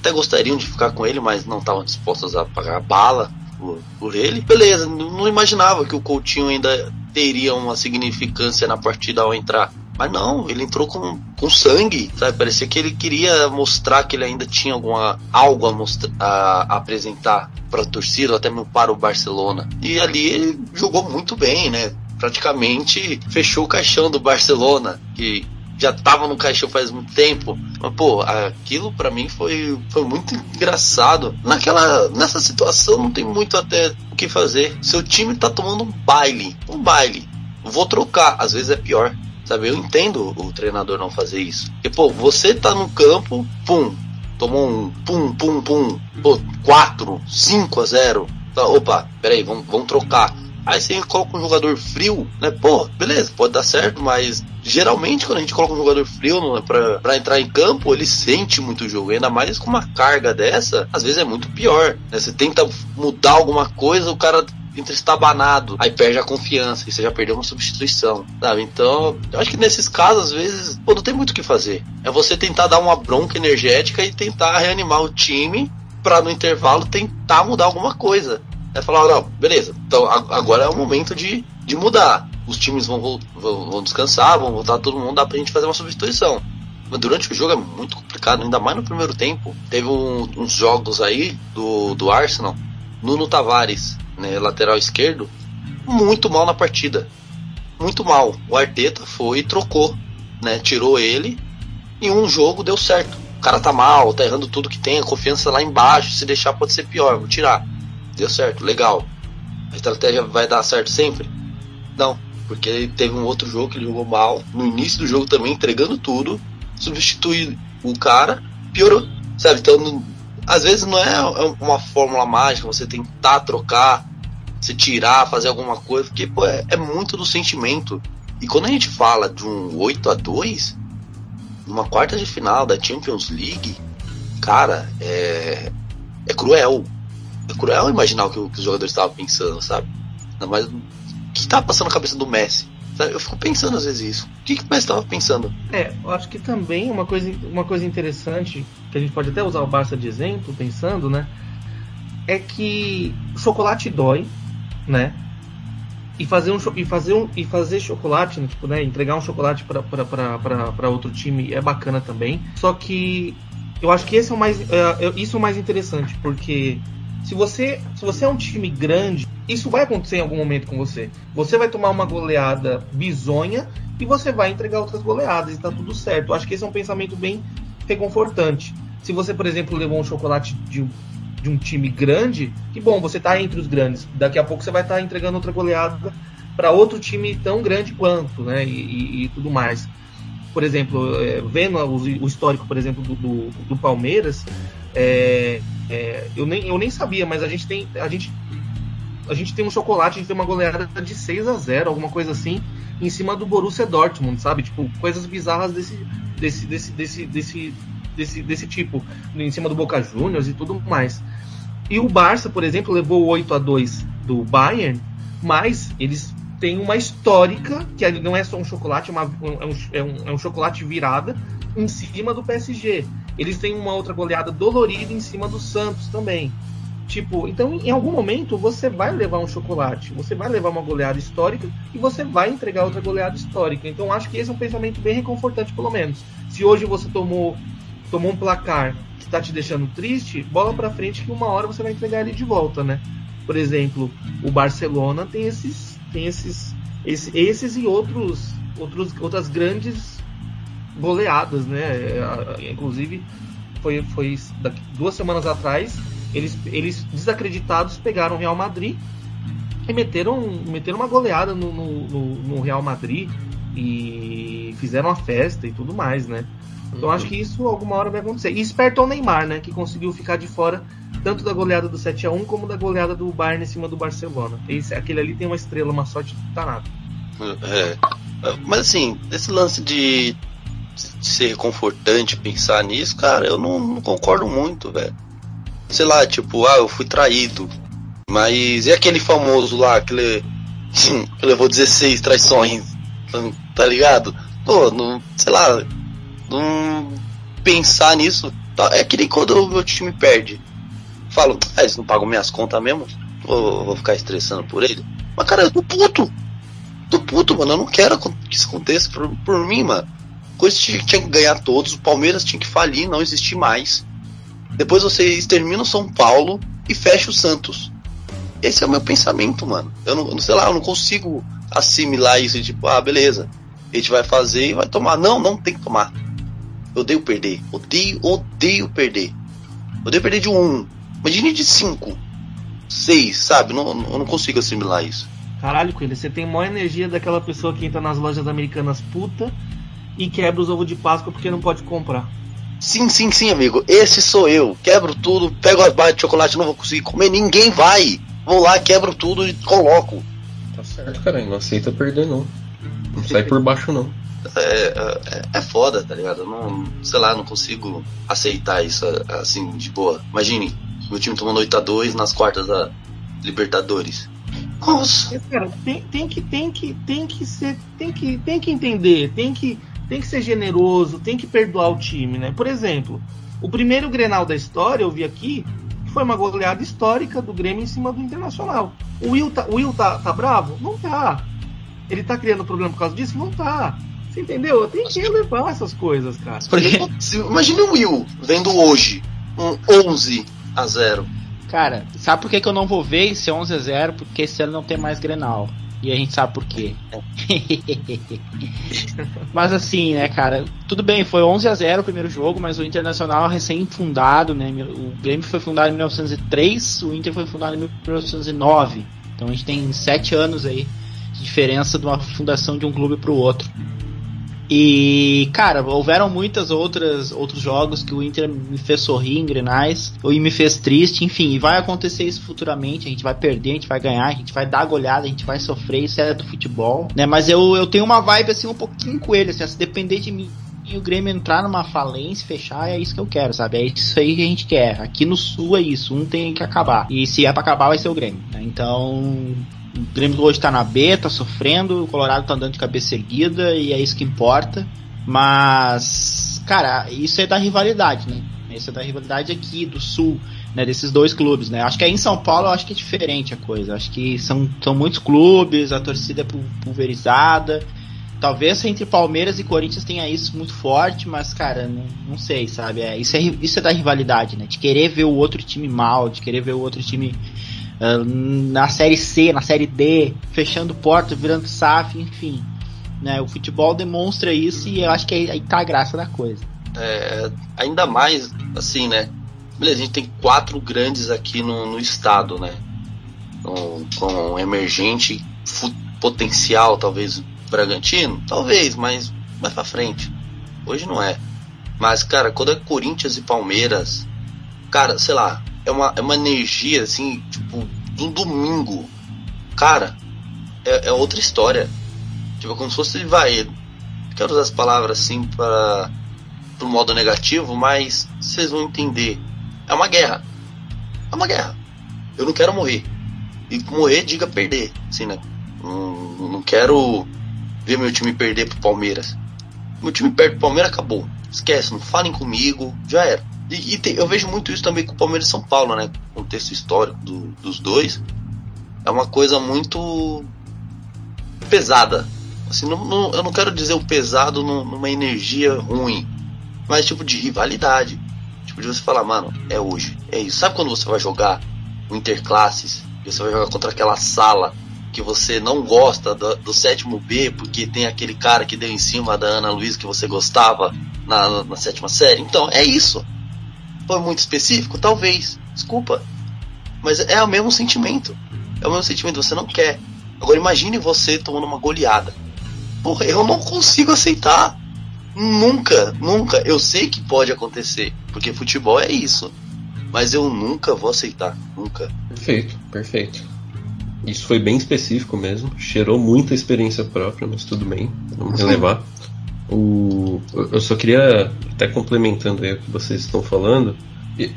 Até gostariam de ficar com ele, mas não estavam dispostos a pagar bala por, por ele. Beleza, não não imaginava que o Coutinho ainda teria uma significância na partida ao entrar. Mas não, ele entrou com, com sangue, sabe? Parecia que ele queria mostrar que ele ainda tinha alguma algo a, mostra, a, a apresentar para a torcida, até mesmo para o Barcelona. E ali ele jogou muito bem, né? Praticamente fechou o caixão do Barcelona, que já tava no caixão faz muito tempo. Mas, pô, aquilo pra mim foi, foi muito engraçado. Naquela, nessa situação não tem muito até o que fazer. Seu time tá tomando um baile, um baile. Vou trocar, às vezes é pior. Sabe, eu entendo o treinador não fazer isso. Porque, pô, você tá no campo, pum, tomou um pum, pum, pum, pô, 4, 5 a 0. Tá, opa, peraí, vamos, vamos trocar. Aí você coloca um jogador frio, né? Pô, beleza, pode dar certo, mas geralmente quando a gente coloca um jogador frio no- pra, pra entrar em campo, ele sente muito o jogo. Ainda mais com uma carga dessa, às vezes é muito pior. né? Você tenta mudar alguma coisa, o cara entra estabanado, aí perde a confiança e você já perdeu uma substituição, sabe? Então, eu acho que nesses casos, às vezes, pô, não tem muito o que fazer. É você tentar dar uma bronca energética e tentar reanimar o time pra no intervalo tentar mudar alguma coisa. É falar, não, beleza, então agora é o momento de, de mudar. Os times vão, vão, vão descansar, vão voltar todo mundo, dá pra gente fazer uma substituição. Mas durante o jogo é muito complicado, ainda mais no primeiro tempo. Teve um- uns jogos aí do, do Arsenal, Nuno Tavares, né, lateral esquerdo, muito mal na partida. Muito mal. O Arteta foi e trocou, né? Tirou ele e um jogo deu certo. o cara tá mal, tá errando tudo que tem, a confiança lá embaixo, se deixar pode ser pior, vou tirar. Deu certo, legal. A estratégia vai dar certo sempre? Não, porque teve um outro jogo que ele jogou mal, no início do jogo também, entregando tudo, substituir o cara, piorou, sabe? Então, às vezes não é uma fórmula mágica, você tentar trocar, se tirar, fazer alguma coisa, porque pô, é, é muito do sentimento. E quando a gente fala de um 8 a 2 numa quarta de final da Champions League, cara, é, é cruel. É cruel imaginar o que, o que os jogadores estavam pensando, sabe? Mas o que estava passando na cabeça do Messi? Eu fico pensando às vezes isso. O que, que o Messi estava pensando? É, eu acho que também uma coisa, uma coisa interessante, que a gente pode até usar o Barça de exemplo, pensando, né? É que chocolate dói, né? e fazer um e fazer um e fazer chocolate, né, tipo, né, entregar um chocolate para outro time é bacana também. Só que eu acho que esse é o mais é, isso é o mais interessante, porque se você se você é um time grande, isso vai acontecer em algum momento com você. Você vai tomar uma goleada bizonha e você vai entregar outras goleadas e tá tudo certo. Eu acho que esse é um pensamento bem reconfortante. Se você, por exemplo, levou um chocolate de de um time grande, que bom, você está entre os grandes. Daqui a pouco você vai estar tá entregando outra goleada para outro time tão grande quanto, né? E, e, e tudo mais. Por exemplo, é, vendo o, o, histórico, por exemplo, do, do, do Palmeiras, é, é, eu, nem, eu nem sabia, mas a gente tem. A gente, a gente tem um chocolate, a gente tem uma goleada de 6 a 0 alguma coisa assim, em cima do Borussia Dortmund, sabe? Tipo, coisas bizarras desse, desse, desse, desse, desse, desse, desse tipo, em cima do Boca Juniors e tudo mais. E o Barça, por exemplo, levou 8 a 2 do Bayern, mas eles têm uma histórica, que não é só um chocolate, é, uma, é, um, é, um, é um chocolate virada em cima do PSG. Eles têm uma outra goleada dolorida em cima do Santos também. Tipo, então em algum momento você vai levar um chocolate, você vai levar uma goleada histórica e você vai entregar outra goleada histórica. Então acho que esse é um pensamento bem reconfortante, pelo menos. Se hoje você tomou tomou um placar está te deixando triste, bola para frente que uma hora você vai entregar ele de volta, né? Por exemplo, o Barcelona tem esses, tem esses, esses, esses e outros, outros, outras grandes goleadas, né? É, inclusive foi, foi duas semanas atrás eles, eles desacreditados pegaram o Real Madrid e meteram, meteram uma goleada no, no, no Real Madrid e fizeram a festa e tudo mais, né? Então acho que isso alguma hora vai acontecer. E esperto é o Neymar, né? Que conseguiu ficar de fora tanto da goleada do 7 a 1 como da goleada do Bayern em cima do Barcelona. Esse, aquele ali tem uma estrela, uma sorte danada. É. Mas assim, esse lance de ser reconfortante pensar nisso, cara, eu não, não concordo muito, velho. Sei lá, tipo, ah, eu fui traído. Mas e aquele famoso lá que, le... que levou 16 traições? Tá ligado? Pô, não, sei lá, não pensar nisso. Tá, é que nem quando o meu time perde. Falo, ah, eles não pagam minhas contas mesmo? Vou, vou ficar estressando por ele. Mas cara, eu tô puto. Tô puto, mano. Eu não quero que isso aconteça por, por mim, mano. Coisa tinha, tinha que ganhar todos. O Palmeiras tinha que falir, não existir mais. Depois você extermina o São Paulo e fecha o Santos. Esse é o meu pensamento, mano. Eu não, sei lá, eu não consigo assimilar isso. Tipo, ah, beleza. A gente vai fazer e vai tomar. Não, não tem que tomar. Eu odeio perder. Odeio, odeio perder. Odeio perder de um. Imagine de cinco. Seis, sabe? Não, eu não consigo assimilar isso. Caralho, Coelho, você tem maior energia daquela pessoa que entra nas lojas americanas puta e quebra os ovos de Páscoa porque não pode comprar. Sim, sim, sim, amigo. Esse sou eu. Quebro tudo, pego as barras de chocolate, não vou conseguir comer. Ninguém vai. Vou lá, quebro tudo e coloco. Tá certo, cara. Não aceita perder, não. Não sai por baixo, não. É, é, é, foda, tá ligado? Eu não, sei lá, não consigo aceitar isso assim de boa. Imagine, meu time tomando 8x2 nas quartas da Libertadores. Nossa! Cara, tem, tem, que, tem, que, tem que ser. Tem que, tem que entender, tem que, tem que ser generoso, tem que perdoar o time, né? Por exemplo, o primeiro Grenal da história, eu vi aqui, foi uma goleada histórica do Grêmio em cima do Internacional. O Will tá, o Will tá, tá bravo? Não tá. Ele tá criando problema por causa disso? Não tá. Entendeu? Tem que relevar essas coisas, cara. Porque, imagine o Will vendo hoje um 11 a 0. Cara, sabe por que, que eu não vou ver esse 11 a 0? Porque esse ano não tem mais Grenal. E a gente sabe por quê. mas assim, né, cara, tudo bem, foi 11 a 0 o primeiro jogo, mas o Internacional recém-fundado, né? O Grêmio foi fundado em 1903, o Inter foi fundado em 1909. Então a gente tem sete anos aí de diferença de uma fundação de um clube para o outro. E, cara, houveram muitas outras outros jogos que o Inter me fez sorrir em Grenais, ou me fez triste, enfim, e vai acontecer isso futuramente, a gente vai perder, a gente vai ganhar, a gente vai dar goleada, a gente vai sofrer, isso é do futebol, né? Mas eu, eu tenho uma vibe assim um pouquinho com ele, assim, se depender de mim e o Grêmio entrar numa falência, fechar, é isso que eu quero, sabe? É isso aí que a gente quer. Aqui no Sul é isso, um tem que acabar. E se é para acabar, vai ser o Grêmio. Né? Então, o Grêmio hoje tá na B, tá sofrendo, o Colorado tá andando de cabeça erguida e é isso que importa. Mas, cara, isso é da rivalidade, né? Isso é da rivalidade aqui do Sul, né? Desses dois clubes, né? Acho que aí em São Paulo eu acho que é diferente a coisa. Acho que são, são muitos clubes, a torcida é pulverizada. Talvez entre Palmeiras e Corinthians tenha isso muito forte, mas, cara, não, não sei, sabe? É, isso, é, isso é da rivalidade, né? De querer ver o outro time mal, de querer ver o outro time uh, na série C, na série D, fechando porta, virando SAF, enfim. Né, o futebol demonstra isso e eu acho que aí, aí tá a graça da coisa. É, ainda mais, assim, né? Beleza, a gente tem quatro grandes aqui no, no estado, né? Com, com emergente, potencial, talvez Bragantino, talvez, mas mais pra frente. Hoje não é. Mas, cara, quando é Corinthians e Palmeiras, cara, sei lá, é uma, é uma energia, assim, tipo, do domingo. Cara, é, é outra história. Tipo, como se fosse, vai, quero usar as palavras assim para pro modo negativo, mas vocês vão entender. É uma guerra. É uma guerra. Eu não quero morrer. E morrer, diga perder, assim, né? Não, não quero ver meu time perder pro Palmeiras. Meu time perde pro Palmeiras, acabou. Esquece, não falem comigo, já era. E, e te, eu vejo muito isso também com o Palmeiras e São Paulo, né? O contexto histórico do, dos dois. É uma coisa muito pesada. Assim, não, não, eu não quero dizer o pesado numa energia ruim, mas tipo de rivalidade. Tipo de você falar, mano, é hoje, é isso. Sabe quando você vai jogar o Interclasses? E você vai jogar contra aquela sala que você não gosta do, do, sétimo B porque tem aquele cara que deu em cima da Ana Luiz que você gostava na, na sétima série. Então, é isso. Foi muito específico? Talvez. Desculpa. Mas é o mesmo sentimento. É o mesmo sentimento, você não quer. Agora imagine você tomando uma goleada. Porra, eu não consigo aceitar. Nunca, nunca. Eu sei que pode acontecer, porque futebol é isso. Mas eu nunca vou aceitar, nunca. Perfeito, perfeito. Isso foi bem específico mesmo. Cheirou muita experiência própria, mas tudo bem. Vamos relevar. O, eu só queria, até complementando aí o que vocês estão falando,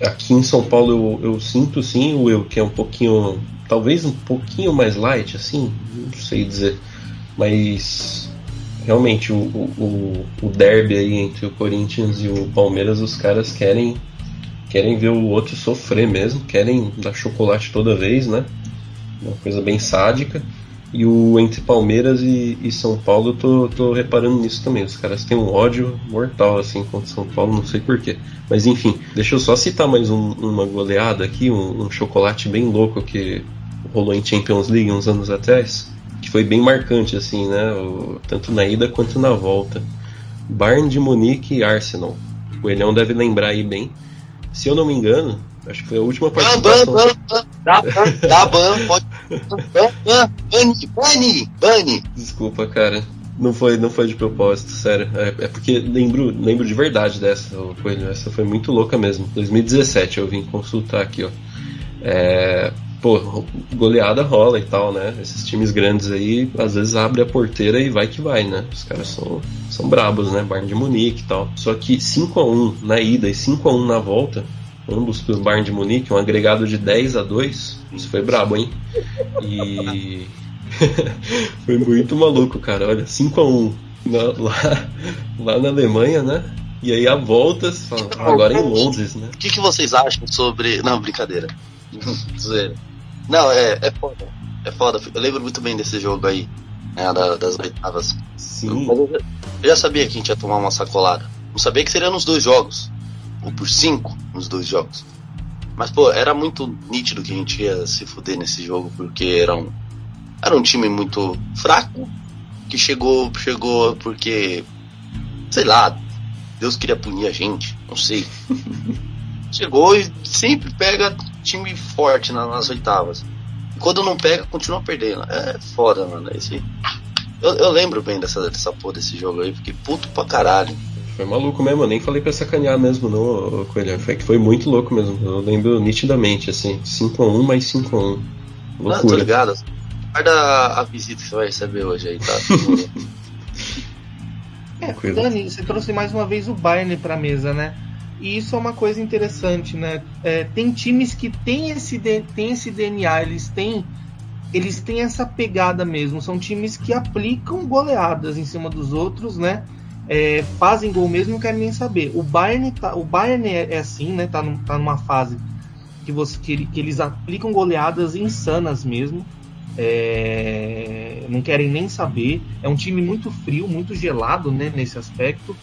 aqui em São Paulo eu, eu sinto sim o eu que é um pouquinho, talvez um pouquinho mais light, assim, não sei dizer, mas realmente o, o, o derby aí entre o Corinthians e o Palmeiras, os caras querem querem ver o outro sofrer mesmo, querem dar chocolate toda vez, né? Uma coisa bem sádica. E o entre Palmeiras e, e, São Paulo, eu tô, tô reparando nisso também. Os caras têm um ódio mortal assim contra São Paulo, não sei porquê. Mas enfim, deixa eu só citar mais um, uma goleada aqui, um, um, chocolate bem louco que rolou em Champions League uns anos atrás, que foi bem marcante, assim, né? O, tanto na ida quanto na volta. Bayern de Munique e Arsenal. O Elhão deve lembrar aí bem. Se eu não me engano, Acho que foi a última participação. Ban, ban, ban, dá ban, dá ban, pode. Ban, ban, bane, bane, Desculpa, cara. Não foi, não foi de propósito, sério. É, é, porque lembro, lembro de verdade dessa, Coelho. Essa foi muito louca mesmo. 2017 eu vim consultar aqui, ó. É, pô, goleada rola e tal, né? Esses times grandes aí, às vezes abre a porteira e vai que vai, né? Os caras são, são brabos, né? Bayern de Munique e tal. Só que 5 a 1 na ida e 5 a 1 na volta, ambos pelo Bayern de Munique, um agregado de 10 a 2. Isso foi brabo, hein? E foi muito maluco, cara. Olha, 5 a 1 na, lá, lá na Alemanha, né? E aí a volta, agora em Londres, né? O que, que vocês acham sobre. Não, brincadeira. Não, é, é foda. É foda. Eu lembro muito bem desse jogo aí, né, das oitavas. Sim. Eu, eu já sabia que a gente ia tomar uma sacolada. Não sabia que seria nos dois jogos ou por 5 nos dois jogos. Mas, pô, era muito nítido que a gente ia se fuder nesse jogo, porque eram era um time muito fraco, que chegou, chegou porque, sei lá, Deus queria punir a gente, não sei. chegou e sempre pega time forte nas oitavas. E quando não pega, continua perdendo. É foda, mano. Esse... Eu, eu lembro bem dessa, dessa porra desse jogo aí, fiquei puto pra caralho. Foi maluco mesmo, eu nem falei pra sacanear mesmo, não, Coelho. Foi que foi muito louco mesmo. Eu lembro nitidamente, assim, 5x1 mais 5x1. Loucura. Ah, tô ligado. Guarda a visita que você vai receber hoje aí, tá? é, Dani, você trouxe mais uma vez o Bayern pra mesa, né? E isso é uma coisa interessante, né? É, tem times que têm esse, tem esse DNA, eles têm, eles têm essa pegada mesmo. São times que aplicam goleadas em cima dos outros, né? É, fazem gol mesmo, não querem nem saber. O Bayern, tá, o Bayern é, é assim, né? Tá, num, tá numa fase que, você, que, que eles aplicam goleadas insanas mesmo. É, não querem nem saber. É um time muito frio, muito gelado né, nesse aspecto.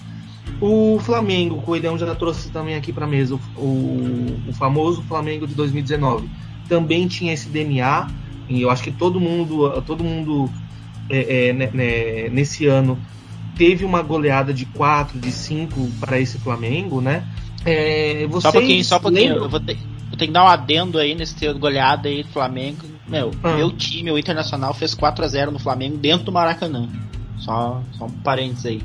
O Flamengo, o Coelhão já trouxe também aqui para mesa, o, o, famoso Flamengo de 2019, também tinha esse DNA, e eu acho que todo mundo, todo mundo é, é, né, né, nesse ano teve uma goleada de 4, de 5 para esse Flamengo, né? É, só um pouquinho, só um pouquinho. Eu vou ter, vou ter que dar um adendo aí nesse goleada aí do Flamengo. Meu, ah. meu time, o Internacional, fez 4 a 0 no Flamengo dentro do Maracanã. Só, só um parênteses aí.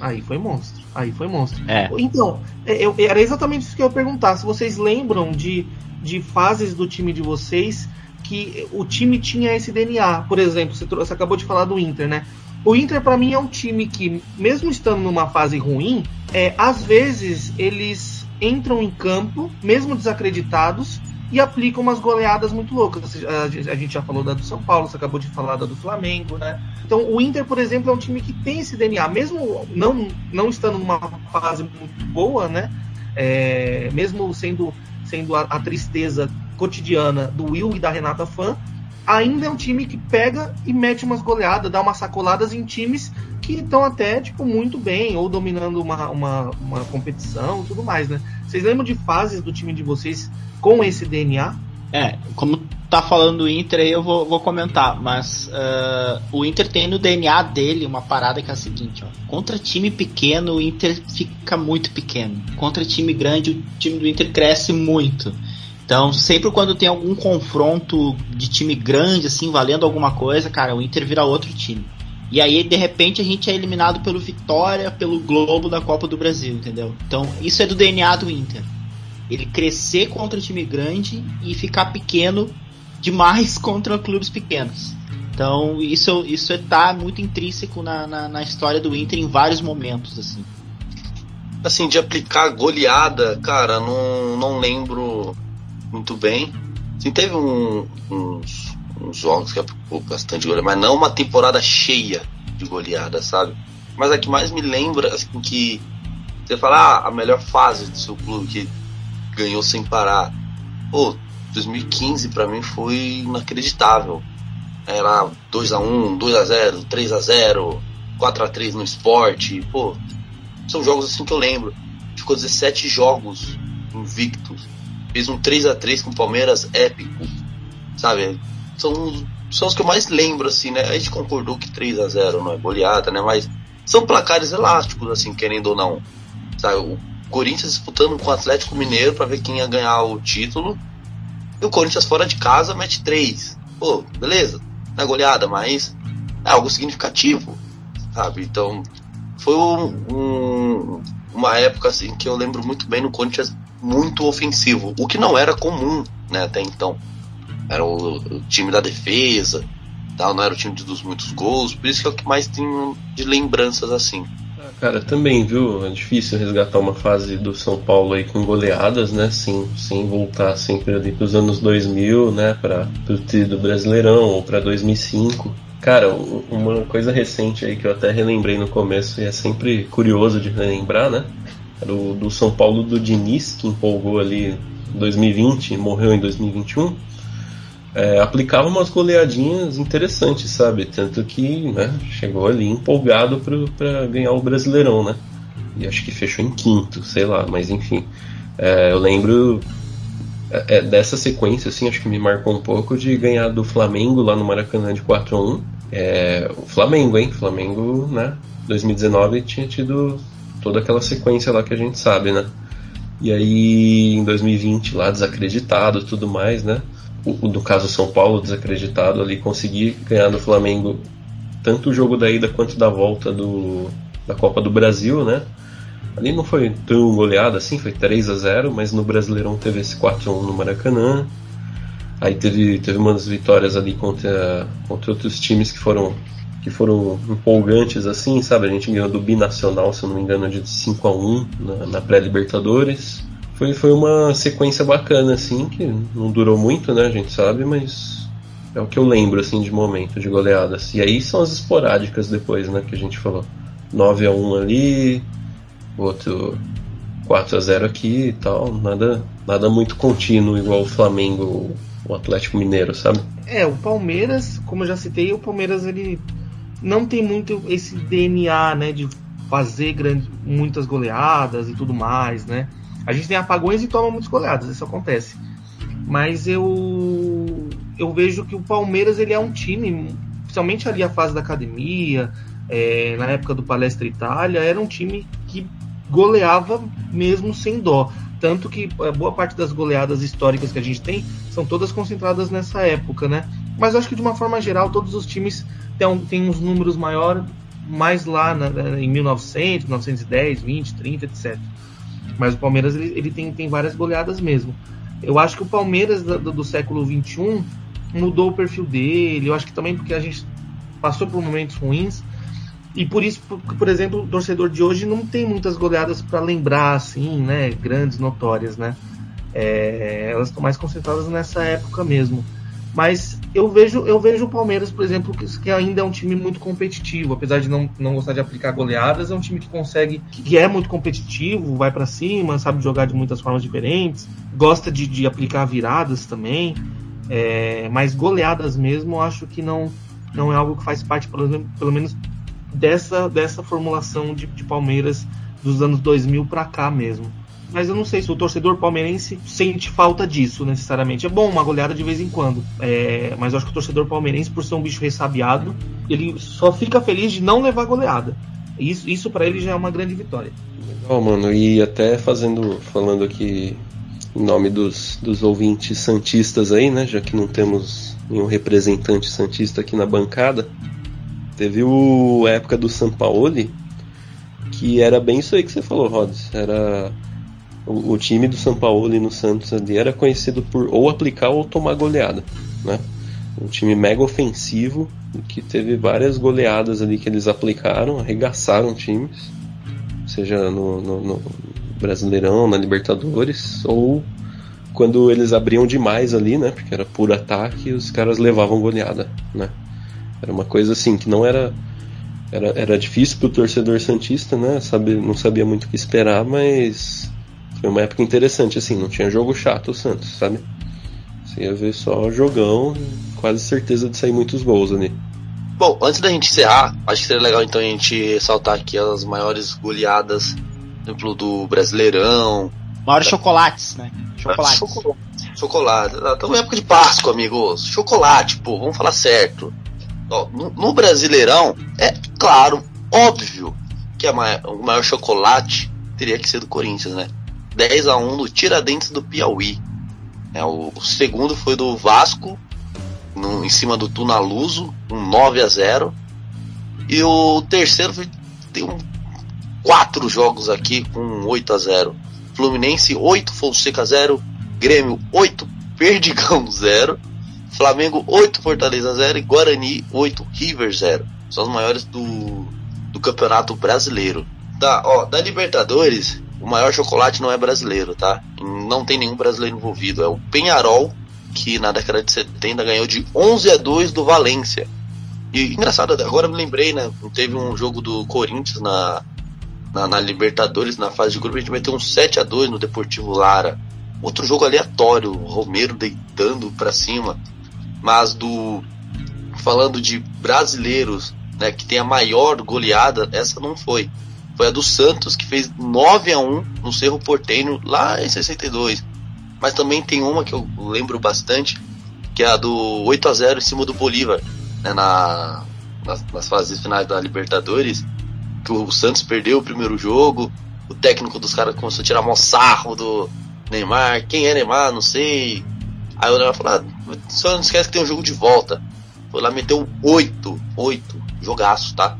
Aí foi monstro. Aí foi monstro. É. Então, é, eu, era exatamente isso que eu ia perguntar. Se vocês lembram de, de fases do time de vocês que o time tinha esse DNA. Por exemplo, você, você acabou de falar do Inter, né? O Inter, para mim, é um time que, mesmo estando numa fase ruim, é, às vezes eles entram em campo, mesmo desacreditados, e aplicam umas goleadas muito loucas. A gente já falou da do São Paulo, você acabou de falar da do Flamengo, né? Então o Inter, por exemplo, é um time que tem esse DNA, mesmo não, não estando numa fase muito boa, né? É, mesmo sendo, sendo a, a, tristeza cotidiana do Will e da Renata Fã, ainda é um time que pega e mete umas goleadas, dá umas sacoladas em times que estão até tipo, muito bem, ou dominando uma, uma, uma competição tudo mais, né? Vocês lembram de fases do time de vocês com esse DNA? É, como tá falando do Inter aí, eu vou, vou comentar, mas uh, o Inter tem no DNA dele uma parada que é a seguinte, ó. Contra time pequeno, o Inter fica muito pequeno. Contra time grande, o time do Inter cresce muito. Então, sempre quando tem algum confronto de time grande, assim, valendo alguma coisa, cara, o Inter vira outro time. E aí, de repente, a gente é eliminado pelo Vitória, pelo Globo da Copa do Brasil, entendeu? Então, isso é do DNA do Inter. Ele crescer contra time grande e ficar pequeno demais contra clubes pequenos. Então, isso, isso está muito intrínseco na, na, na, história do Inter em vários momentos, assim. Assim, de aplicar goleada, cara, não, não lembro muito bem. Assim, teve um, uns uns jogos que aplicou bastante goleada, mas não uma temporada cheia de goleada, sabe? Mas a que mais me lembra, assim, que você fala, ah, a melhor fase do seu clube que ganhou sem parar. Pô, 2015 para mim foi inacreditável. Era 2 a 1 2 a 0 3 a 0 4 a 3 no esporte. Pô, são jogos assim que eu lembro. Ficou 17 jogos invictos. Fez um 3 a 3 com o Palmeiras épico. Sabe? são, são os que eu mais lembro, assim, né? A gente concordou que 3 a 0 não é goleada, né? Mas são placares elásticos, assim, querendo ou não. Sabe? O Corinthians disputando com o Atlético Mineiro para ver quem ia ganhar o título. E o Corinthians fora de casa mete 3. Pô, beleza. Não é goleada, mas é algo significativo, sabe? Então, foi um, um, uma época, assim, que eu lembro muito bem no Corinthians muito ofensivo. O que não era comum, né, até então era o, o time da defesa, tal, não era o time dos muitos gols, por isso que é o que mais tenho de lembranças assim. Cara, também, viu? É difícil resgatar uma fase do São Paulo aí com goleadas, né? Sem, sem voltar sempre ali pros anos 2000, né? Para pro do Brasileirão ou para 2005. Cara, uma coisa recente aí que eu até relembrei no começo e é sempre curioso de relembrar, né? Era o do São Paulo do Diniz, que empolgou ali em 2020 e morreu em 2021 é, aplicava umas goleadinhas interessantes, sabe? Tanto que né, chegou ali empolgado para ganhar o Brasileirão, né? E acho que fechou em quinto, sei lá, mas enfim. É, eu lembro é, é, dessa sequência, assim, acho que me marcou um pouco de ganhar do Flamengo lá no Maracanã de 4 a 1 é, O Flamengo, hein? Flamengo, né? 2019 tinha tido toda aquela sequência lá que a gente sabe, né? E aí em 2020 lá desacreditado tudo mais, né? O, no caso São Paulo desacreditado ali consegui ganhar do Flamengo tanto o jogo da ida quanto da volta do, da Copa do Brasil, né? Ali não foi tão goleada assim, foi 3 a 0 mas no Brasileirão teve esse 4 a 1 no Maracanã. Aí teve, teve umas vitórias ali contra, contra outros times que foram que foram empolgantes assim, sabe? A gente ganhou do Binacional, se eu não me engano, de 5 a 1 na, na pré-Libertadores. Foi, foi uma sequência bacana, assim, que não durou muito, né? A gente sabe, mas é o que eu lembro, assim, de momento, de goleadas. E aí são as esporádicas depois, né? Que a gente falou. 9 a 1 ali, outro 4 a 0 aqui e tal. Nada, nada muito contínuo, igual o Flamengo, o Atlético Mineiro, sabe? É, o Palmeiras, como eu já citei, o Palmeiras ele não tem muito esse DNA, né, de fazer grande, muitas goleadas e tudo mais, né? A gente tem apagões e toma muitas goleadas, isso acontece. Mas eu eu vejo que o Palmeiras ele é um time, principalmente ali a fase da academia, é, na época do Palestra Itália, era um time que goleava mesmo sem dó. Tanto que é, boa parte das goleadas históricas que a gente tem são todas concentradas nessa época, né? Mas acho que de uma forma geral todos os times têm, têm uns números maiores, mais lá na, em 1900, 1910, 20, 30, etc. Mas o Palmeiras ele, ele tem, tem várias goleadas mesmo. Eu acho que o Palmeiras do, do século 21 mudou o perfil dele. Eu acho que também porque a gente passou por momentos ruins. E por isso, por, por exemplo, o torcedor de hoje não tem muitas goleadas para lembrar, assim, né? Grandes, notórias, né? É, elas estão mais concentradas nessa época mesmo. Mas eu vejo, eu vejo o Palmeiras, por exemplo, que, que, ainda é um time muito competitivo, apesar de não, não gostar de aplicar goleadas, é um time que consegue, que é muito competitivo, vai para cima, sabe jogar de muitas formas diferentes, gosta de, de aplicar viradas também, é, mas goleadas mesmo, eu acho que não, não é algo que faz parte, pelo, pelo menos, dessa, dessa formulação de, de Palmeiras dos anos 2000 para cá mesmo mas eu não sei se o torcedor palmeirense sente falta disso necessariamente. É bom uma goleada de vez em quando, é, mas eu acho que o torcedor palmeirense, por ser um bicho ressabiado, ele só fica feliz de não levar goleada. Isso, isso para ele já é uma grande vitória. Legal, mano. E até fazendo, falando aqui em nome dos, dos ouvintes santistas aí, né? Já que não temos nenhum representante santista aqui na bancada, teve o a época do Sampaoli, que era bem isso aí que você falou, Rods. Era o, o, time do São Paulo e no Santos ali era conhecido por ou aplicar ou tomar goleada, né? Um time mega ofensivo que teve várias goleadas ali que eles aplicaram, arregaçaram times, seja no, no, no Brasileirão, na Libertadores, ou quando eles abriam demais ali, né? Porque era puro ataque, os caras levavam goleada, né? Era uma coisa assim que não era era, era difícil pro torcedor santista, né? Saber, não sabia muito o que esperar, mas foi uma época interessante, assim, não tinha jogo chato o Santos, sabe? Você ia ver só jogão, quase certeza de sair muitos gols ali. Bom, antes da gente encerrar, acho que seria legal então a gente ressaltar aqui as maiores goleadas, por exemplo, do Brasileirão. Maiores chocolates, né? Chocolates. Chocolate. Chocolate. Estamos em época de Páscoa, amigos. Chocolate, pô, vamos falar certo. Ó, no, no, Brasileirão, é claro, óbvio que maior, o maior chocolate teria que ser do Corinthians, né? 10 a 1 no Tiradentes do Piauí. É, o, o segundo foi do Vasco, no, em cima do Tunaluso, um 9 a 0 E o terceiro foi, tem um, quatro jogos aqui com 8 a 0 Fluminense 8, Fonseca 0, Grêmio 8, Perdigão 0, Flamengo 8, Fortaleza 0 e Guarani 8, River 0. São os maiores do, do Campeonato Brasileiro. Tá, ó, da Libertadores, o maior chocolate não é brasileiro, tá? Não tem nenhum brasileiro envolvido. É o Penharol, que na década de 70 ganhou de 11 a 2 do Valência. E engraçado, agora me lembrei, né? Teve um jogo do Corinthians na, na, na, Libertadores, na fase de grupo, a gente meteu um 7 a 2 no Deportivo Lara. Outro jogo aleatório, Romero deitando para cima. Mas do. Falando de brasileiros, né, que tem a maior goleada, essa não foi foi a do Santos, que fez 9 a 1 no Cerro Porteño lá em 62. mas também tem uma que eu lembro bastante, que é a do 8 a 0 em cima do Bolívar, né, na, nas, nas fases finais da Libertadores, que o Santos perdeu o primeiro jogo, o técnico dos caras começou a tirar mó sarro do Neymar, quem é Neymar, não sei. Aí o Neymar falou, ah, só não esquece que tem um jogo de volta. Foi lá, meteu 8, 8, jogaço, tá?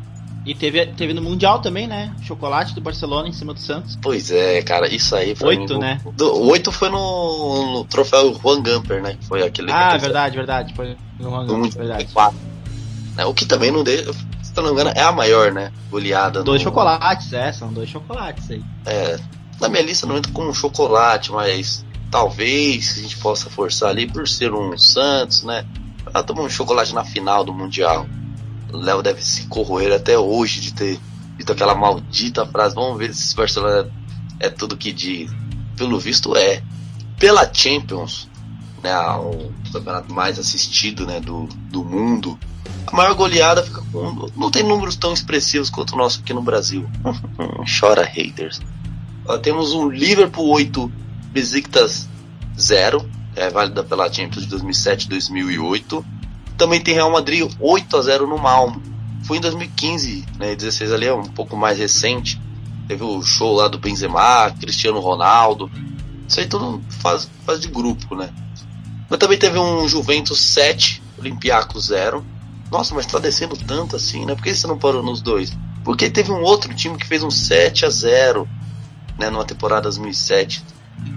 E teve, teve no Mundial também, né? Chocolate do Barcelona em cima do Santos. Pois é, cara, isso aí foi. Oito, né? O oito foi no, no troféu Juan Gamper, né? Que foi aquele. Ah, aquele verdade, verdade. Foi no Juan Gamper, verdade. Quatro, né? O que também não deu. Se não me engano, é a maior, né? Goleada. Dois no... chocolates, é, são dois chocolates aí. É. Na minha lista não entra como chocolate, mas talvez a gente possa forçar ali por ser um Santos, né? Ah, toma um chocolate na final do Mundial. O Léo deve se corroer até hoje de ter dito aquela maldita frase. Vamos ver se esse Barcelona é, tudo que diz. Pelo visto é. Pela Champions, né, o campeonato mais assistido né, do, do mundo, a maior goleada fica com. Não tem números tão expressivos quanto o nosso aqui no Brasil. Chora haters. Ó, temos um Liverpool 8, Besiktas 0, é válida pela Champions de 2007 2008. Também tem Real Madrid 8 a 0 no Malmo. Foi em 2015, né? 16 ali é um pouco mais recente. Teve o show lá do Benzema, Cristiano Ronaldo. Isso aí tudo faz, faz de grupo, né? Mas também teve um Juventus 7, Olympiacos 0. Nossa, mas tá descendo tanto assim, né? Por que você não parou nos dois? Porque teve um outro time que fez um 7 a 0 né, numa temporada 2007,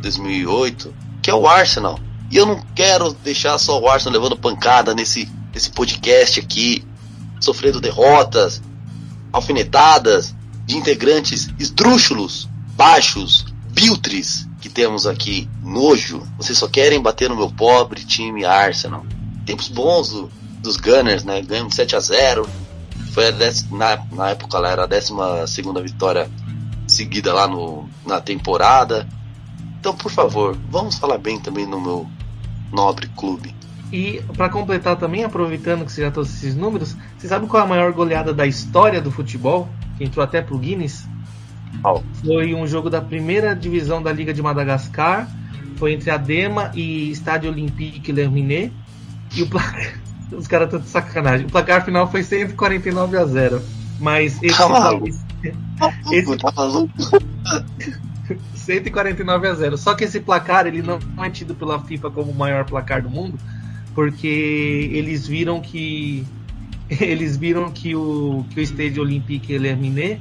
2008, que é o Arsenal. E eu não quero deixar só o Arsenal levando pancada nesse, nesse podcast aqui, sofrendo derrotas, alfinetadas de integrantes esdrúxulos, baixos, biltres que temos aqui. Nojo. Vocês só querem bater no meu pobre time Arsenal. Tempos bons do, dos Gunners, né? Ganhamos 7 a 0 Foi décima, na, na época lá era a 12 segunda vitória seguida lá no, na temporada. Então, por favor, vamos falar bem também no meu nobre clube. E para completar também, aproveitando que você já trouxe esses números, você sabe qual é a maior goleada da história do futebol? Que entrou até pro Guinness? Oh. Foi um jogo da primeira divisão da Liga de Madagascar. Foi entre Adema e Estádio Olympique Lerminé. E o placar. Os caras estão de sacanagem. O placar final foi 149 a 0. Mas esse. Tá maluco. esse, Tá maluco? 149 a 0. Só que esse placar ele não é tido pela FIFA como o maior placar do mundo, porque eles viram que eles viram que o que o Stade Olympique Lerminé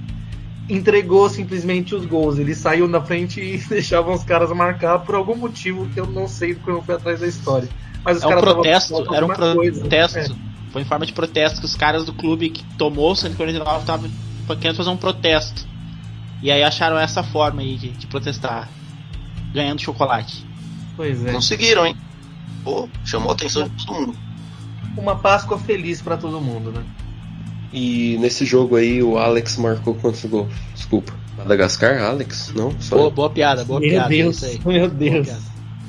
entregou simplesmente os gols. Ele saiu na frente e deixava os caras marcar por algum motivo que eu não sei porque eu fui atrás da história. Mas os É um caras protesto, era um protesto. É. Foi em forma de protesto que os caras do clube que tomou o 149 estavam querendo fazer um protesto. E aí acharam essa forma aí de, de protestar. Ganhando chocolate. Pois é. Conseguiram, hein? Pô, chamou a atenção de todo mundo. Uma Páscoa feliz pra todo mundo, né? E nesse jogo aí o Alex marcou quantos gols? Desculpa. Madagascar, Alex? Não? Só... Boa, boa piada, boa Meu piada. Deus, isso aí. meu Deus.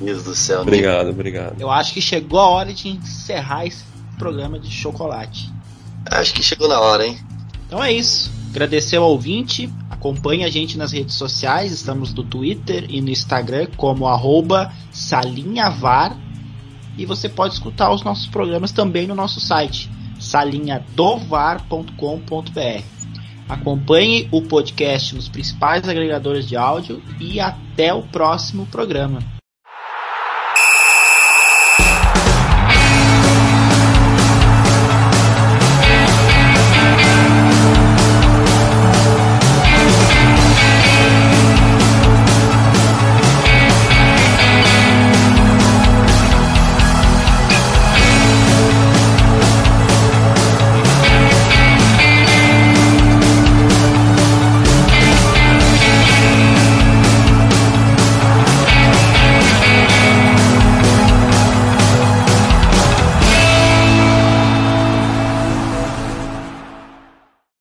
Deus do céu, né? Obrigado, obrigado. Eu acho que chegou a hora de encerrar esse programa de chocolate. Acho que chegou na hora, hein? Então é isso. Agradecer ao ouvinte. Acompanhe a gente nas redes sociais. Estamos no Twitter e no Instagram como salinhavar. E você pode escutar os nossos programas também no nosso site salinhadovar.com.br. Acompanhe o podcast nos principais agregadores de áudio e até o próximo programa.